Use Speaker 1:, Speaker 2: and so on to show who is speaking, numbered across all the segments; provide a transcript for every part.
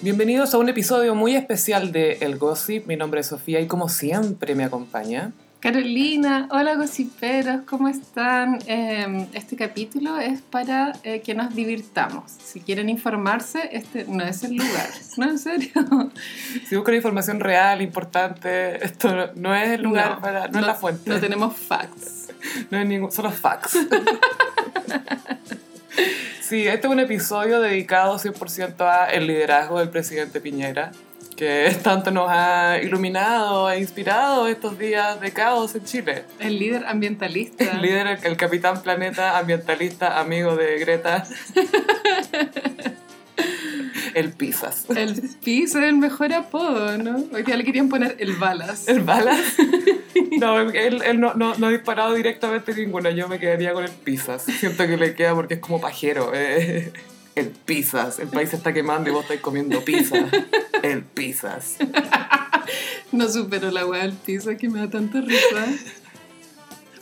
Speaker 1: Bienvenidos a un episodio muy especial de El Gossip. Mi nombre es Sofía y como siempre me acompaña.
Speaker 2: Carolina, hola gossiperos, ¿cómo están? Eh, este capítulo es para eh, que nos divirtamos. Si quieren informarse, este no es el lugar. No, en serio.
Speaker 1: Si buscan información real, importante, esto no, no es el lugar
Speaker 2: No,
Speaker 1: para. No, es la fuente.
Speaker 2: No tenemos facts.
Speaker 1: No es ningún. Solo facts. sí, este es un episodio dedicado 100% a el liderazgo del presidente Piñera, que tanto nos ha iluminado e inspirado estos días de caos en Chile.
Speaker 2: El líder ambientalista.
Speaker 1: El líder, el, el capitán planeta, ambientalista, amigo de Greta. el Pisas.
Speaker 2: El piso es el mejor apodo, ¿no? Hoy día le querían poner el balas.
Speaker 1: ¿El Balas? No, él, él no, no, no ha disparado directamente ninguna. Yo me quedaría con el Pisas. Siento que le queda porque es como pajero. eh. El Pisas. El país se está quemando y vos estáis comiendo pizza. El Pisas.
Speaker 2: No supero la weá del piso que me da tanta risa.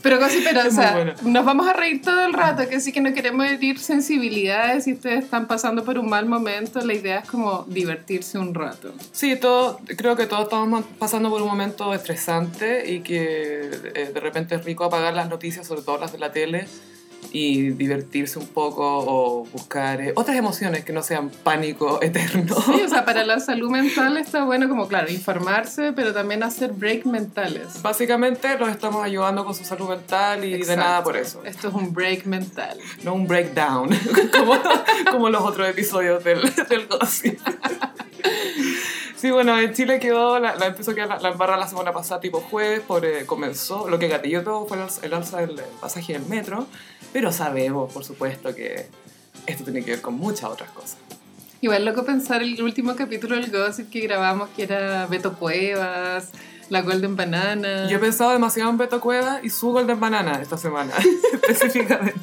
Speaker 2: Pero casi, pero, o
Speaker 1: Es muy
Speaker 2: sea,
Speaker 1: bueno.
Speaker 2: nos vamos a reír todo el rato, que sí que no queremos herir sensibilidades. Si ustedes están pasando por un mal momento, la idea es como divertirse un rato.
Speaker 1: Sí, todo, creo que todos estamos pasando por un momento estresante y que eh, de repente es rico apagar las noticias, sobre todo las de la tele, y divertirse un poco o buscar eh, otras emociones que no sean pánico eterno.
Speaker 2: Sí, o sea, para la salud mental está bueno como, claro, informarse, pero también hacer break mentales.
Speaker 1: Básicamente los estamos ayudando con su salud mental y de
Speaker 2: Exacto.
Speaker 1: nada por eso.
Speaker 2: Esto es un break mental.
Speaker 1: No un breakdown, como, como los otros episodios del, del Gossip. Sí, bueno, en Chile quedó, la, la empezó a quedar la, la embarra la semana pasada, tipo jueves, por, eh, comenzó, lo que gatilló todo fue el, el alza del pasaje del metro, pero sabemos, por supuesto, que esto tiene que ver con muchas otras cosas.
Speaker 2: Igual loco pensar el último capítulo del Gossip que grabamos, que era Beto Cuevas, la Golden Banana.
Speaker 1: Yo he pensado demasiado en Beto Cueva y su Golden Banana esta semana, específicamente.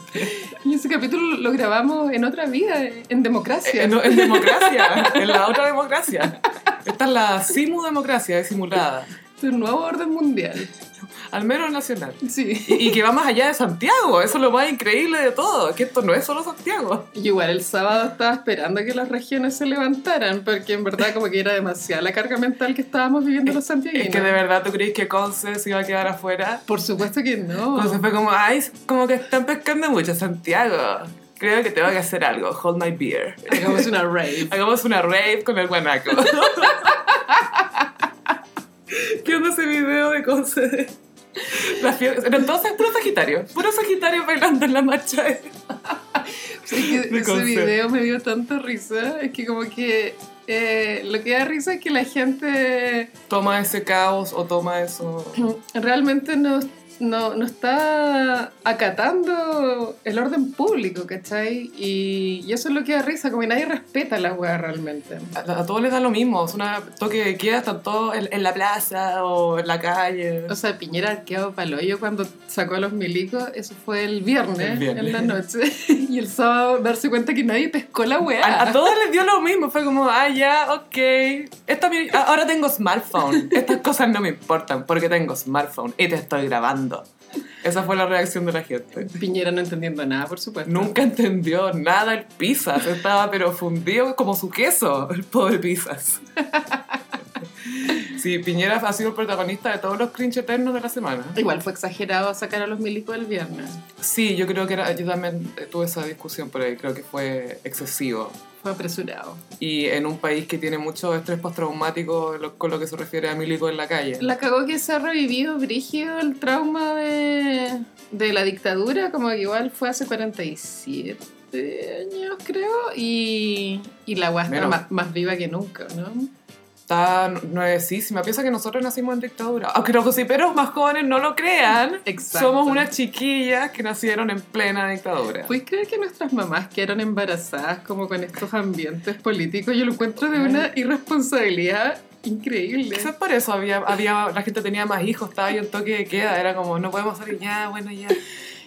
Speaker 2: Y ese capítulo lo grabamos en otra vida, en democracia.
Speaker 1: En, en democracia, en la otra democracia. Esta es la simu democracia, es simulada.
Speaker 2: Es un nuevo orden mundial.
Speaker 1: Al menos nacional.
Speaker 2: Sí.
Speaker 1: Y, y que va más allá de Santiago, eso es lo más increíble de todo, que esto no es solo Santiago.
Speaker 2: Y igual el sábado estaba esperando que las regiones se levantaran, porque en verdad como que era demasiada la carga mental que estábamos viviendo los santiaguinos.
Speaker 1: Es que de verdad tú crees que Conce se iba a quedar afuera.
Speaker 2: Por supuesto que no.
Speaker 1: Conce fue como, ay, como que están pescando mucho Santiago. Creo que tengo que hacer algo, hold my beer.
Speaker 2: Hagamos una rave.
Speaker 1: Hagamos una rave con el guanaco. ¿Qué onda ese video de Conce? La fiebre, eran todos puro Sagitario, puro Sagitario bailando en la marcha.
Speaker 2: Sí, que ese video me dio tanta risa. Es que como que eh, lo que da risa es que la gente
Speaker 1: Toma ese caos o toma eso.
Speaker 2: realmente no, no, no está acatando el orden público, ¿cachai? Y, y eso es lo que da risa, como que nadie respeta la weá realmente.
Speaker 1: A, a todos les da lo mismo, es una toque de queda, están todos en, en la plaza o en la calle.
Speaker 2: O sea, Piñera arqueado paloyo cuando sacó a los milicos, eso fue el viernes,
Speaker 1: El viernes.
Speaker 2: en la noche. y el sábado darse cuenta que nadie pescó la weá.
Speaker 1: A, a todos les dio lo mismo, fue como, ah, ya, ok. Esto mi- a- ahora tengo smartphone. Estas cosas no me importan porque tengo smartphone y te estoy grabando. Esa fue la reacción de la gente.
Speaker 2: Piñera no entendiendo nada, por supuesto.
Speaker 1: Nunca entendió nada el Pisas, estaba pero fundido como su queso, el pobre Pisas. Sí, Piñera ha sido el protagonista de todos los cringe eternos de la semana.
Speaker 2: Igual fue exagerado sacar a los milicos el viernes.
Speaker 1: Sí, yo creo que era, yo también tuve esa discusión por ahí, creo que fue excesivo.
Speaker 2: Fue apresurado.
Speaker 1: Y en un país que tiene mucho estrés postraumático lo- con lo que se refiere a milico en la calle.
Speaker 2: La cagó que se ha revivido brígido el trauma de, de la dictadura, como que igual fue hace 47 años, creo, y, y la
Speaker 1: Menos.
Speaker 2: más, más viva que nunca, ¿no?
Speaker 1: Está nuevecísima. Piensa que nosotros nacimos en dictadura. Aunque los gossiperos más jóvenes no lo crean,
Speaker 2: Exacto.
Speaker 1: somos unas chiquillas que nacieron en plena dictadura.
Speaker 2: ¿Puedes creer que nuestras mamás quedaron embarazadas como con estos ambientes políticos? Yo lo encuentro de una irresponsabilidad increíble.
Speaker 1: Quizás por eso había, había, la gente tenía más hijos, estaba ahí en toque de queda, era como, no podemos salir ya, bueno, ya,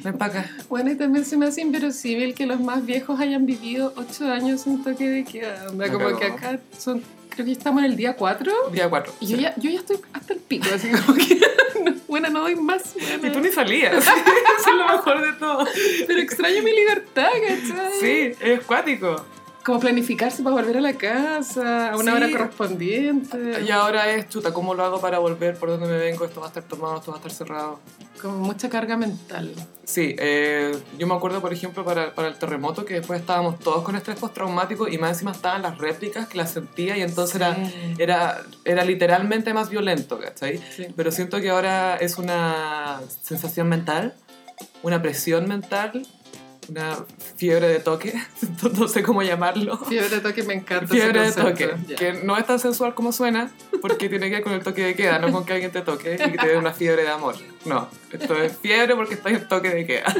Speaker 1: ven para acá.
Speaker 2: Bueno, y también se me hace inverosímil que los más viejos hayan vivido ocho años sin toque de queda. Onda, como que acá son, creo que estamos en el día 4
Speaker 1: Día 4.
Speaker 2: y yo ya, yo ya estoy hasta el pico, así como que, no, bueno, no doy más.
Speaker 1: Y tú ni salías, eso es lo mejor de todo.
Speaker 2: Pero extraño mi libertad, ¿cachai?
Speaker 1: Sí, es cuático.
Speaker 2: Como planificarse para volver a la casa, a una
Speaker 1: Sí.
Speaker 2: hora correspondiente.
Speaker 1: Y ahora es, chuta, ¿cómo lo hago para volver? ¿Por dónde me vengo? Esto va a estar tomado, esto va a estar cerrado.
Speaker 2: Como mucha carga mental.
Speaker 1: Sí, eh, yo me acuerdo, por ejemplo, para, para el terremoto, que después estábamos todos con estrés postraumático y más encima estaban las réplicas que las sentía y entonces era,
Speaker 2: Sí.
Speaker 1: era, era literalmente más violento, ¿cachai?
Speaker 2: Sí.
Speaker 1: Pero siento que ahora es una sensación mental, una presión mental, una fiebre de toque, no sé cómo llamarlo.
Speaker 2: Fiebre de toque me encanta.
Speaker 1: Fiebre de
Speaker 2: ese
Speaker 1: toque,
Speaker 2: concepto. Ya.
Speaker 1: que no es tan sensual como suena, porque tiene que ver con el toque de queda, no con que alguien te toque y que te dé una fiebre de amor. No, esto es fiebre porque estás en toque de queda.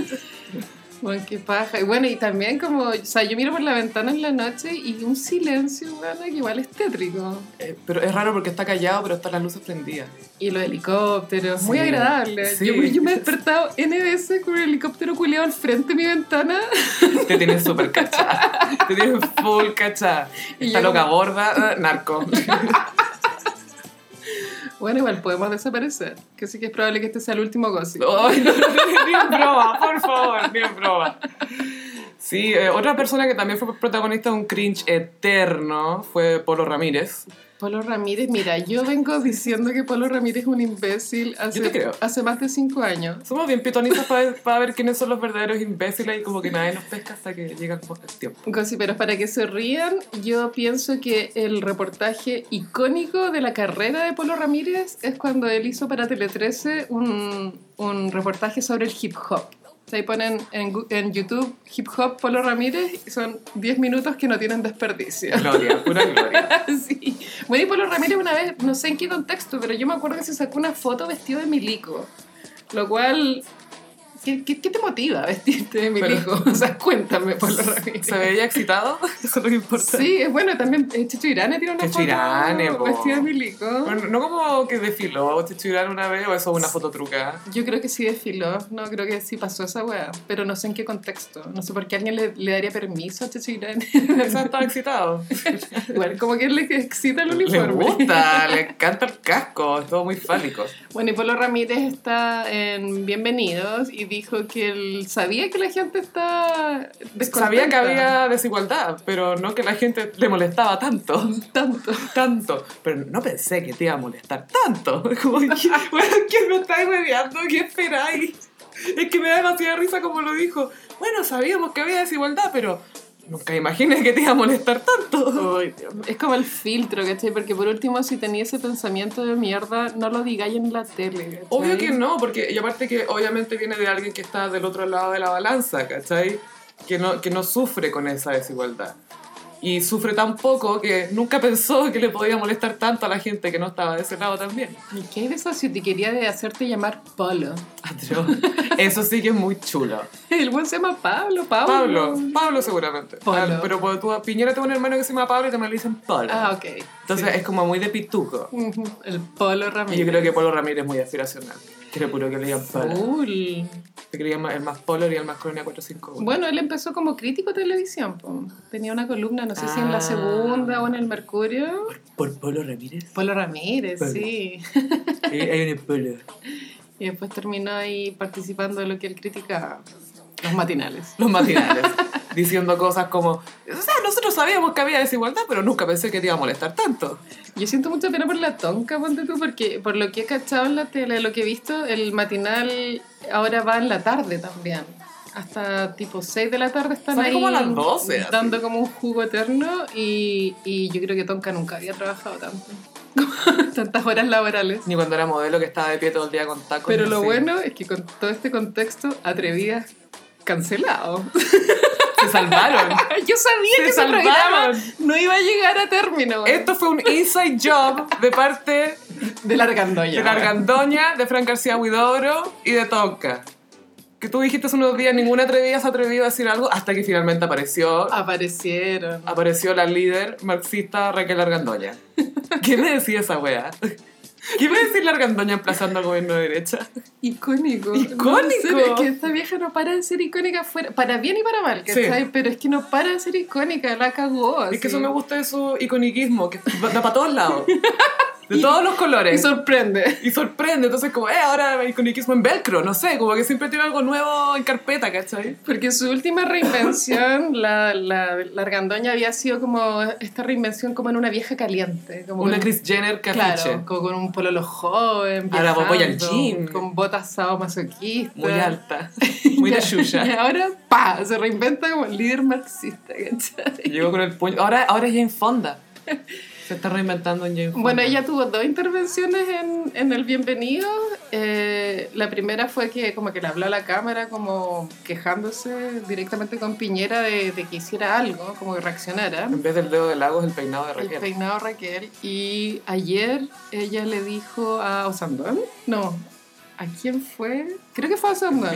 Speaker 2: Bueno, qué paja. Y bueno, y también como, o sea, yo miro por la ventana en la noche y un silencio, bueno, que igual es tétrico.
Speaker 1: Eh, pero es raro porque está callado, pero están las luces prendidas.
Speaker 2: Y los helicópteros, muy
Speaker 1: Sí,
Speaker 2: agradable.
Speaker 1: sí.
Speaker 2: Yo, yo me he despertado N veces con un helicóptero culeado al frente de mi ventana.
Speaker 1: Te tienes súper cachada. Te tienes full cachada.
Speaker 2: Y
Speaker 1: Está
Speaker 2: yo
Speaker 1: loca gorda, eh, narco.
Speaker 2: Bueno, igual podemos desaparecer. Que sí que es probable que este sea el último gossip.
Speaker 1: Ay, no, ni en broma, por favor, ni en broma. Sí, eh, otra persona que también fue protagonista de un cringe eterno fue Polo Ramírez.
Speaker 2: Polo Ramírez, mira, yo vengo diciendo que Polo Ramírez es un imbécil hace,
Speaker 1: Yo te creo.
Speaker 2: hace más de cinco años.
Speaker 1: Somos bien pitonistas para ver, para ver quiénes son los verdaderos imbéciles y como que nadie nos pesca hasta que llega como el tiempo.
Speaker 2: Gossiperos, para que se rían, yo pienso que el reportaje icónico de la carrera de Polo Ramírez es cuando él hizo para Tele 13 un, un reportaje sobre el hip hop. Ahí ponen en, en YouTube hip hop Polo Ramírez y son 10 minutos que no tienen desperdicio.
Speaker 1: Gloria, pura gloria.
Speaker 2: sí. Bueno, y Polo Ramírez una vez, no sé en qué contexto, pero yo me acuerdo que se sacó una foto vestido de milico. Lo cual... ¿Qué, qué, qué te motiva a vestirte de milico? O sea, cuéntame, Polo Ramírez.
Speaker 1: ¿Se veía excitado? Eso es lo que importa.
Speaker 2: Sí, es bueno, también eh, Checho Irane tiene una
Speaker 1: Checho
Speaker 2: foto
Speaker 1: Irane, po.
Speaker 2: vestida de milico.
Speaker 1: Bueno, no como que desfiló Chichurán una vez o eso es una foto trucada.
Speaker 2: Yo creo que sí desfiló, no, creo que sí pasó esa weá, pero no sé en qué contexto. No sé por qué alguien le, le daría permiso a Checho Irane.
Speaker 1: Quizás estaba excitado.
Speaker 2: Igual, como que le excita el
Speaker 1: Le
Speaker 2: uniforme.
Speaker 1: gusta, le encanta el casco, es todo muy fálico.
Speaker 2: Bueno, y Polo Ramírez está en Bienvenidos y dijo que él sabía que la gente está.
Speaker 1: Sabía que había desigualdad, pero no que la gente le molestaba tanto.
Speaker 2: tanto.
Speaker 1: Tanto. Pero no pensé que te iba a molestar tanto. Como, ¿qué, bueno, ¿qué me estáis mediando? ¿Qué esperáis? Es que me da demasiada risa como lo dijo. Bueno, sabíamos que había desigualdad, pero nunca imaginé que te iba a molestar tanto.
Speaker 2: Ay. Es como el filtro, ¿cachai? Porque por último, si tenía ese pensamiento de mierda, no lo digáis en la tele, ¿cachai?
Speaker 1: Obvio que no, porque y aparte que obviamente viene de alguien que está del otro lado de la balanza, ¿cachai? Que no, que no sufre con esa desigualdad. Y sufre tan poco que nunca pensó que le podía molestar tanto a la gente que no estaba de ese lado también.
Speaker 2: ¿Y qué hay de esa ciutiquería de hacerte llamar Polo?
Speaker 1: Atro. Eso sí que es muy chulo.
Speaker 2: El buen se llama Pablo, Pablo.
Speaker 1: Pablo, Pablo seguramente. Ah, Pero por tu Piñera tengo un hermano que se llama Pablo y también le dicen Pablo.
Speaker 2: Ah, ok.
Speaker 1: Entonces es como muy de pituco.
Speaker 2: Ujú, El Polo
Speaker 1: Y
Speaker 2: Ramírez.
Speaker 1: yo creo que Polo Ramírez es muy aspiracional. Quiere puro que le digan Polo.
Speaker 2: Full.
Speaker 1: Te creía el más Polo y el más Colonia 451.
Speaker 2: Bueno, él empezó como crítico de televisión. po. Tenía una columna, no sé si en
Speaker 1: Ah.
Speaker 2: la segunda o en el Mercurio.
Speaker 1: ¿Por Polo Ramírez?
Speaker 2: Polo Ramírez,
Speaker 1: Polo.
Speaker 2: sí.
Speaker 1: Hay, hay un Polo.
Speaker 2: Y después terminó ahí participando de lo que él criticaba. Los matinales.
Speaker 1: Los matinales. diciendo cosas como, o sea, nosotros sabíamos que había desigualdad, pero nunca pensé que te iba a molestar tanto.
Speaker 2: Yo siento mucha pena por la tonca, ponte tú, porque por lo que he cachado en la tele, lo que he visto, el matinal ahora va en la tarde también. Hasta tipo 6 de la tarde están
Speaker 1: Sale
Speaker 2: ahí
Speaker 1: como a las 12, así.
Speaker 2: dando como un jugo eterno y, y yo creo que Tonka nunca había trabajado tanto. Tantas horas laborales.
Speaker 1: Ni cuando era modelo que estaba de pie todo el día con tacos.
Speaker 2: Pero lo
Speaker 1: así.
Speaker 2: bueno es que con todo este contexto, Atrevidas cancelado.
Speaker 1: Se salvaron.
Speaker 2: Yo sabía
Speaker 1: Se
Speaker 2: que ese
Speaker 1: salvaron.
Speaker 2: programa no iba a llegar a término.
Speaker 1: Esto fue un inside job de parte
Speaker 2: de la argandoña.
Speaker 1: de la Argandoña, de Fran García Huidobro y de Tonka. Que tú dijiste hace unos días, ninguna atrevida se ha atrevido a decir algo hasta que finalmente apareció,
Speaker 2: Aparecieron.
Speaker 1: apareció la líder marxista Raquel Argandoña. ¿Qué me decía esa wea? ¿Qué iba a decir la Argandoña emplazando al gobierno de derecha?
Speaker 2: Icónico.
Speaker 1: Icónico.
Speaker 2: No, serio, es que esta vieja no para de ser icónica fuera, para bien y para mal, ¿cachai?
Speaker 1: Sí.
Speaker 2: Pero es que no para de ser icónica, la cagó.
Speaker 1: Es que eso me gusta de su iconiquismo, que da para todos lados. De
Speaker 2: Y-
Speaker 1: todos los
Speaker 2: Y
Speaker 1: colores.
Speaker 2: sorprende.
Speaker 1: Y sorprende, entonces como, eh, ahora iconiquismo en velcro, no sé, como que siempre tiene algo nuevo en carpeta, ¿cachai?
Speaker 2: Porque su última reinvención, la, la, la argandoña había sido como esta reinvención como en una vieja caliente. Como
Speaker 1: Una Kris Jenner que afiche.
Speaker 2: Claro, como con un pololo joven,
Speaker 1: Ahora voy al
Speaker 2: viajando,
Speaker 1: gym.
Speaker 2: con botas sadomasoquistas.
Speaker 1: Muy alta, muy de
Speaker 2: Y
Speaker 1: Xuxa.
Speaker 2: ahora, pa, se reinventa como el líder marxista, ¿cachai?
Speaker 1: Llegó con el puño. Ahora, ahora es Jane Fonda. Se está reinventando en Jane Fonda.
Speaker 2: Bueno, ella tuvo dos intervenciones en, en el Bienvenido. Eh, la primera fue que como que le habló a la cámara como quejándose directamente con Piñera de, de que hiciera algo, como que reaccionara.
Speaker 1: En vez del dedo de lago es el peinado de
Speaker 2: El
Speaker 1: Raquel.
Speaker 2: peinado Raquel. Y ayer ella le dijo a Osandón, no, ¿a quién fue? Creo que fue a Osandón.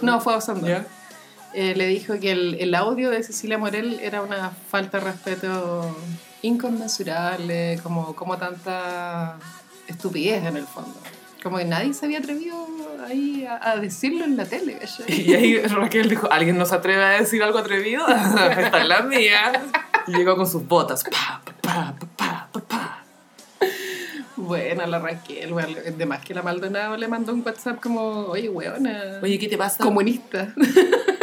Speaker 2: No, fue a Osandón. Eh, le dijo que el, el audio de Cecilia Morel era una falta de respeto inconmensurable, como, como tanta estupidez en el fondo. Como que nadie se había atrevido ahí a, a decirlo en la tele.
Speaker 1: Y ahí Raquel dijo, ¿alguien no se atreve a decir algo atrevido? Esta es la mía. Y llegó con sus botas. Pa, pa, pa, pa, pa, pa.
Speaker 2: Bueno, la Raquel, bueno, de más que la Maldonado le mandó un WhatsApp como, oye, weona,
Speaker 1: Oye, ¿qué te pasa?
Speaker 2: comunista,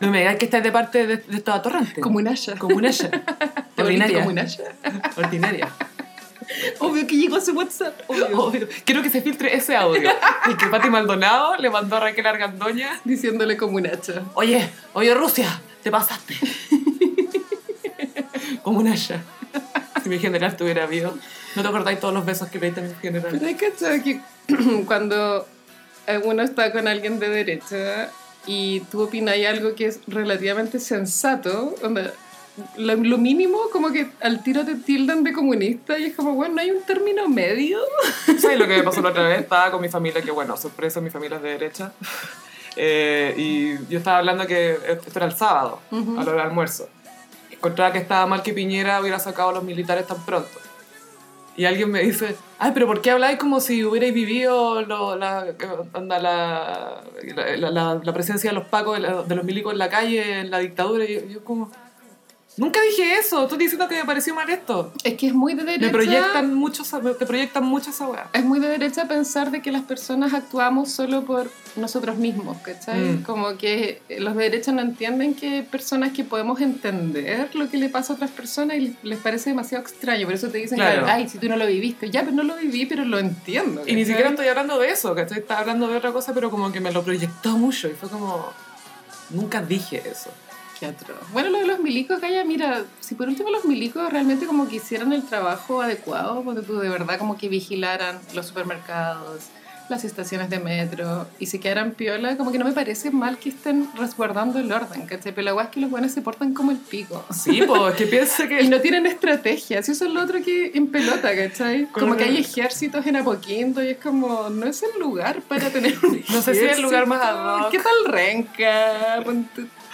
Speaker 1: No me digas que estás de parte de, de estos atorrantes.
Speaker 2: comunalla.
Speaker 1: Comunalla. Ordinaria.
Speaker 2: Comunalla.
Speaker 1: Ordinaria.
Speaker 2: Obvio que llegó ese WhatsApp. Obvio.
Speaker 1: Obvio. Quiero que se filtre ese audio. El que Pati Maldonado le mandó a Raquel Argandoña.
Speaker 2: Diciéndole comunacha.
Speaker 1: Oye, oye Rusia, te pasaste. Como una ya. Si mi general tuviera habido. ¿No te acordáis todos los besos que le diste a mi general?
Speaker 2: Pero hay que que cuando uno está con alguien de derecha y tú opinas algo que es relativamente sensato, onda, lo, lo mínimo como que al tiro te tildan de comunista y es como, bueno, ¿no hay un término medio?
Speaker 1: ¿Sabes lo que me pasó la otra vez? Estaba con mi familia, que bueno, sorpresa, mi familia es de derecha. Eh, y yo estaba hablando que esto era el sábado,
Speaker 2: Ujú.
Speaker 1: a la hora del almuerzo. Encontraba que estaba mal que Piñera hubiera sacado a los militares tan pronto. Y alguien me dice, ay, pero ¿por qué habláis como si hubierais vivido lo- la, onda, la, la, la- presencia de los pacos, de los milicos en la calle, en la dictadura? Y yo, yo como, nunca dije eso, estoy diciendo que me pareció mal esto.
Speaker 2: Es que es muy de derecha.
Speaker 1: Me proyectan mucho, te proyectan mucho esa weá.
Speaker 2: Es muy de derecha pensar de que las personas actuamos solo por nosotros mismos, ¿cachai?
Speaker 1: Mm.
Speaker 2: Como que los de derecha no entienden que personas que podemos entender lo que le pasa a otras personas y les parece demasiado extraño. Por eso te dicen,
Speaker 1: Claro.
Speaker 2: ay, si tú no lo viviste. Ya, pero no lo viví, pero lo entiendo.
Speaker 1: Y ni
Speaker 2: ¿cachai?
Speaker 1: siquiera estoy hablando de eso, ¿cachai? Estaba hablando de otra cosa, pero como que me lo proyectó mucho y fue como... Nunca dije eso.
Speaker 2: Qué atroz. Bueno, lo de los milicos, Calla, mira, si por último los milicos realmente como que hicieran el trabajo adecuado, porque tú de verdad como que vigilaran los supermercados, las estaciones de metro, y se quedaran piola, como que no me parece mal que estén resguardando el orden, ¿cachai? Pero la guay es que los buenos se portan como el pico.
Speaker 1: Sí, pues, que piensa
Speaker 2: Y
Speaker 1: que...
Speaker 2: no tienen estrategia, si eso es lo otro que en pelota, ¿cachai? Como que hay ejércitos en Apoquindo y es como, no es el lugar para tener un
Speaker 1: No sé si es el lugar más ad hoc.
Speaker 2: ¿Qué tal Renca?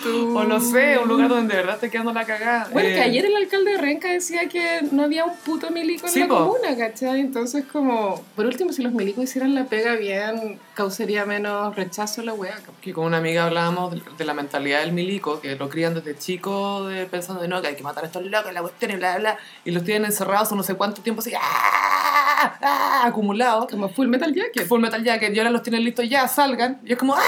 Speaker 2: Tú.
Speaker 1: O no sé, un lugar donde de verdad esté quedando la cagada.
Speaker 2: Bueno,
Speaker 1: Eh,
Speaker 2: que ayer el alcalde de Renca decía que no había un puto milico en
Speaker 1: Sí,
Speaker 2: la
Speaker 1: po.
Speaker 2: comuna, ¿cachai? Entonces, como, por último, si los milicos hicieran la pega bien, causaría menos rechazo a la weá.
Speaker 1: Que con una amiga hablábamos de, de la mentalidad del milico, que lo crían desde chico de, pensando de no, que hay que matar a estos locos, la cuestión y bla, bla, bla, y los tienen encerrados no sé cuánto tiempo así, ¡ah! ¡ah! acumulados.
Speaker 2: Como Full Metal Jacket.
Speaker 1: Full Metal Jacket, y ahora los tienen listos ya, salgan, y es como ¡ah!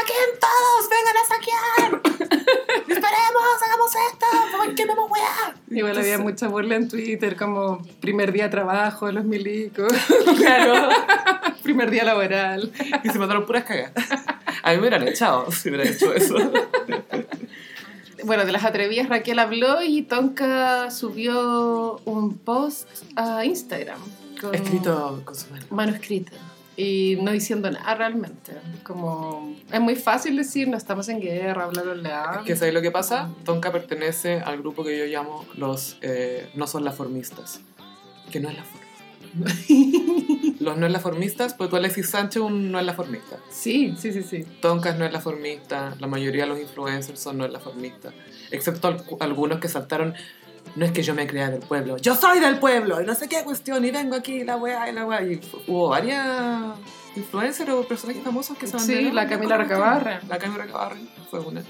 Speaker 1: ¡Saquen todos! ¡Vengan a saquear! ¡Esperemos! ¡Hagamos esto! ¡Por quememos weá!
Speaker 2: Igual había mucha burla en Twitter, como primer día de trabajo de los milicos,
Speaker 1: Claro.
Speaker 2: primer día laboral.
Speaker 1: Y se mandaron puras cagas. A mí me hubieran echado si hubiera hecho eso.
Speaker 2: Bueno, de las atrevidas Raquel habló y Tonka subió un post a Instagram. con-
Speaker 1: Escrito con su mano.
Speaker 2: manuscrita y no diciendo nada realmente. Como es muy fácil decir no estamos en guerra, bla bla bla.
Speaker 1: ¿Qué sabes lo que pasa? Tonka pertenece al grupo que yo llamo los eh, no son laformistas. Que no es la forma. los no es laformistas, pues tú Alexis Sánchez un no es laformista.
Speaker 2: Sí, sí, sí, sí.
Speaker 1: Tonka no es laformista, la mayoría de los influencers son no es laformistas. Excepto al- algunos que saltaron, no es que yo me crea del pueblo, yo soy del pueblo, y no sé qué cuestión, y vengo aquí, la weá, y la weá. Y hubo varias influencers o personajes famosos que se
Speaker 2: Sí,
Speaker 1: banderaron
Speaker 2: la Camila. Recabarren.
Speaker 1: La Camila Recabarren fue una.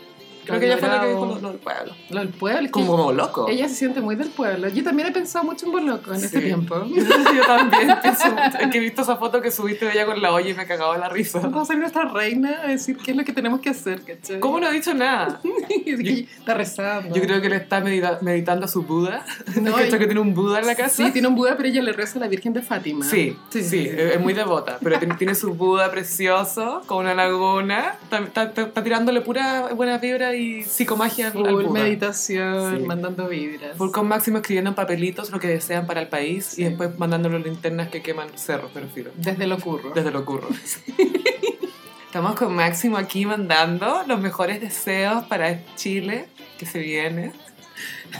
Speaker 1: Creo que ella fue la que dijo lo, lo del pueblo.
Speaker 2: Lo del pueblo. es que
Speaker 1: Como, como loco.
Speaker 2: Ella se siente muy del pueblo. Yo también he pensado mucho en Boloco en este
Speaker 1: Sí.
Speaker 2: tiempo.
Speaker 1: Yo también pienso, es que he visto esa foto que subiste de ella con la olla y me cagaba la risa.
Speaker 2: Vamos a salir nuestra reina a decir qué es lo que tenemos que hacer, ¿cachai?
Speaker 1: ¿Cómo no ha dicho nada?
Speaker 2: Es que está rezando.
Speaker 1: Yo creo que le está medita- meditando a su Buda.
Speaker 2: No,
Speaker 1: ¿Cachai que tiene un Buda en la casa?
Speaker 2: Sí, tiene un Buda, pero ella le reza a la Virgen de Fátima.
Speaker 1: Sí, sí, sí, es es muy devota, pero tiene, tiene su Buda precioso con una laguna, está, está- está- está tirándole pura buena vibra y psicomagia al, al
Speaker 2: Full meditación,
Speaker 1: Sí.
Speaker 2: mandando vibras.
Speaker 1: Full con Máximo escribiendo en papelitos lo que desean para el país
Speaker 2: Sí.
Speaker 1: y después mandándolo linternas que queman cerros, pero filo,
Speaker 2: Desde lo curro.
Speaker 1: desde lo curro. Estamos con Máximo aquí mandando los mejores deseos para Chile que se viene.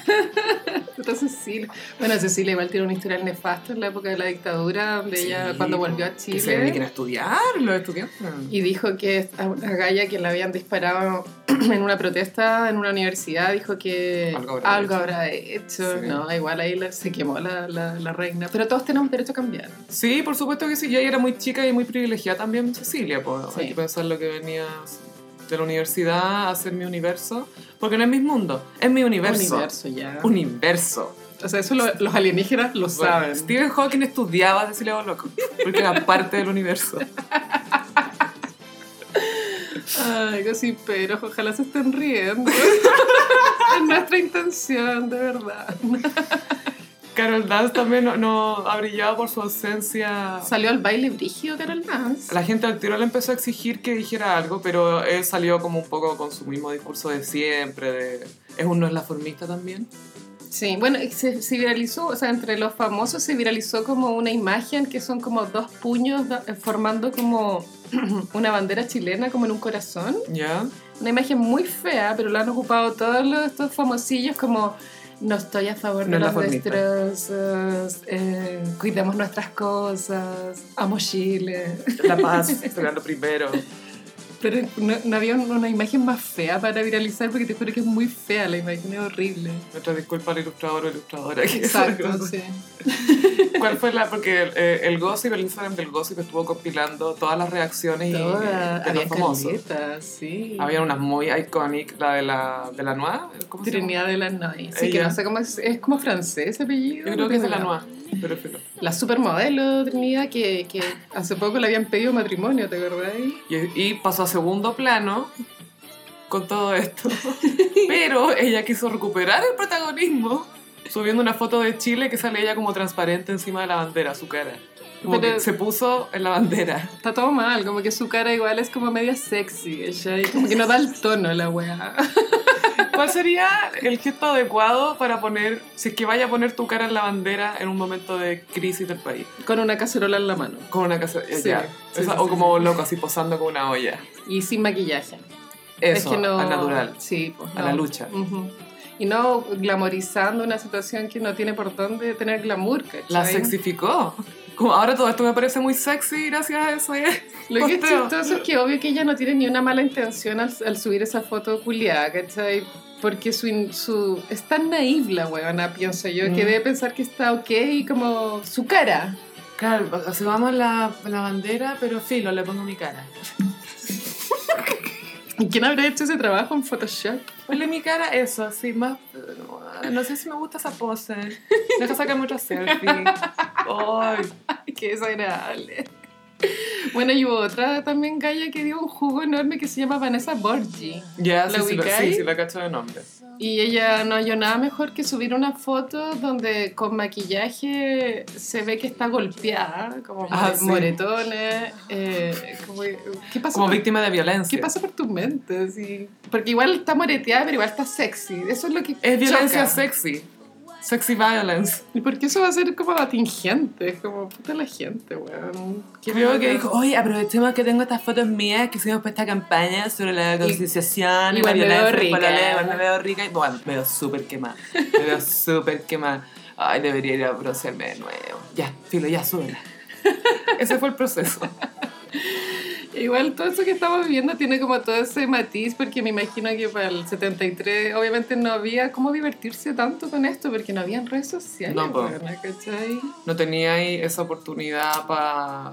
Speaker 2: Puta Cecilia. Bueno, Cecilia igual tiene una historia nefasta en la época de la dictadura, donde ella
Speaker 1: Sí,
Speaker 2: cuando volvió a
Speaker 1: Que se dediquen a
Speaker 2: Chile
Speaker 1: estudiar los estudiantes.
Speaker 2: y dijo que a una galla que la habían disparado en una protesta en una universidad, dijo que
Speaker 1: Algo habrá
Speaker 2: algo
Speaker 1: hecho.
Speaker 2: habrá hecho.
Speaker 1: Sí.
Speaker 2: No, igual ahí se quemó la, la, la reina. Pero todos tenemos derecho a cambiar.
Speaker 1: Sí, por supuesto que sí. Y ella era muy chica y muy privilegiada también, Cecilia. Pues.
Speaker 2: Sí.
Speaker 1: Hay que pensar lo que venía de la universidad a hacer mi universo. Porque no es mi mundo, es mi universo.
Speaker 2: Universo ya.
Speaker 1: Universo.
Speaker 2: O sea, eso lo- los alienígenas lo
Speaker 1: Bueno,
Speaker 2: saben.
Speaker 1: Stephen Hawking estudiaba Cecilia Boloco. Porque era parte del universo.
Speaker 2: Ay, casi pero ojalá se estén riendo. es nuestra intención, de verdad.
Speaker 1: Carol Dance también no, no ha brillado por su ausencia.
Speaker 2: Salió al baile brígido Carol Dance.
Speaker 1: La gente al tiro le empezó a exigir que dijera algo, pero él salió como un poco con su mismo discurso de siempre, de... ¿Es un no es la formista también?
Speaker 2: Sí, bueno, se, se viralizó, o sea, entre los famosos se viralizó como una imagen que son como dos puños da- formando como una bandera chilena, como en un corazón.
Speaker 1: ¿Ya?
Speaker 2: Una imagen muy fea, pero la han ocupado todos los, estos famosillos como no estoy a favor
Speaker 1: No
Speaker 2: de los destrozos, eh, cuidemos nuestras cosas, amo Chile.
Speaker 1: La paz será lo primero.
Speaker 2: Pero no, no había una imagen más fea para viralizar porque te juro que es muy fea la imagen, es horrible.
Speaker 1: Nuestra disculpa al ilustrador o ilustradora. que-
Speaker 2: Exacto, sí.
Speaker 1: ¿Cuál fue la? Porque eh, el Gossip, el Instagram del Gossip estuvo compilando todas las reacciones y,
Speaker 2: Todas,
Speaker 1: de
Speaker 2: había
Speaker 1: los famosos.
Speaker 2: caletas, sí.
Speaker 1: Había unas muy iconic, la de la, de la Noa. ¿Cómo se llama?
Speaker 2: Trinidad de la Noy. Sí, que
Speaker 1: Ella.
Speaker 2: no sé cómo es, es como francés apellido.
Speaker 1: Yo creo que es de la Noa. Pero.
Speaker 2: La supermodelo Trinidad que, que hace poco le habían pedido matrimonio, ¿te acordás?
Speaker 1: Y, y pasó a segundo plano con todo esto. Pero ella quiso recuperar el protagonismo subiendo una foto de Chile que sale ella como transparente encima de la bandera, su cara. Como
Speaker 2: Pero-
Speaker 1: que se puso en la bandera.
Speaker 2: Está todo mal, como que su cara igual es como media sexy, ¿cachai? Como que no da el tono la wea.
Speaker 1: ¿Cuál sería el gesto adecuado para poner, si es que vaya a poner tu cara en la bandera en un momento de crisis del país?
Speaker 2: Con una cacerola en la mano.
Speaker 1: Con una casa,
Speaker 2: Sí,
Speaker 1: ya.
Speaker 2: sí,
Speaker 1: Esa-
Speaker 2: sí,
Speaker 1: o como loco, así posando con una olla.
Speaker 2: Y sin maquillaje.
Speaker 1: Eso,
Speaker 2: es que no,
Speaker 1: al natural.
Speaker 2: Sí, pues,
Speaker 1: A
Speaker 2: no.
Speaker 1: la lucha.
Speaker 2: Ujú. Y no glamorizando una situación que no tiene por dónde tener glamour, ¿cachai?
Speaker 1: La sexificó. Como ahora todo esto me parece muy sexy gracias a eso. ¿eh?
Speaker 2: Lo que es chistoso es que obvio que ella no tiene ni una mala intención al, al subir esa foto culiada, ¿cachai? Porque su, su, es tan naive la huevona, pienso yo, que
Speaker 1: Mm.
Speaker 2: debe pensar que está ok como su cara.
Speaker 1: Claro, subamos la, la bandera, pero filo, le pongo mi cara.
Speaker 2: ¿Y quién habrá hecho ese trabajo en Photoshop?
Speaker 1: Ponle mi cara, eso, así, más... No sé si me gusta esa pose. Deja sacarme otra selfie. Ay,
Speaker 2: Qué desagradable. Bueno, y hubo otra también galla que dio un jugo enorme que se llama Vanessa Borgi.
Speaker 1: ya,
Speaker 2: ¿La
Speaker 1: sí, sí, sí, la cacho de nombre.
Speaker 2: Y ella no halló nada mejor que subir una foto donde con maquillaje se ve que está golpeada, como
Speaker 1: Ah, sí.
Speaker 2: moretones. eh, como- ¿Qué pasa
Speaker 1: Como
Speaker 2: por,
Speaker 1: víctima de violencia.
Speaker 2: ¿Qué pasa por tu mente? Porque igual está moreteada, pero igual está sexy. Eso es lo que
Speaker 1: Es violencia
Speaker 2: choca.
Speaker 1: sexy. Sexy violence.
Speaker 2: ¿Y por qué eso va a ser como atingente? Es como puta la gente, weón. ¿Qué
Speaker 1: Creo que dijo, oye, aprovechemos que tengo estas fotos mías que hicimos para esta campaña sobre la concienciación y, la
Speaker 2: igual me veo rica.
Speaker 1: igual me veo rica y bueno, me veo súper quemada. Me veo súper quemada. Ay, debería ir a broncearme de nuevo. Ya, filo, ya, súbela. Ese fue el proceso.
Speaker 2: Igual todo eso que estamos viviendo tiene como todo ese matiz, porque me imagino que para el 73 obviamente no había cómo divertirse tanto con esto, porque no habían redes sociales.
Speaker 1: No,
Speaker 2: weona, ¿cachai?
Speaker 1: No tenía ahí esa oportunidad para,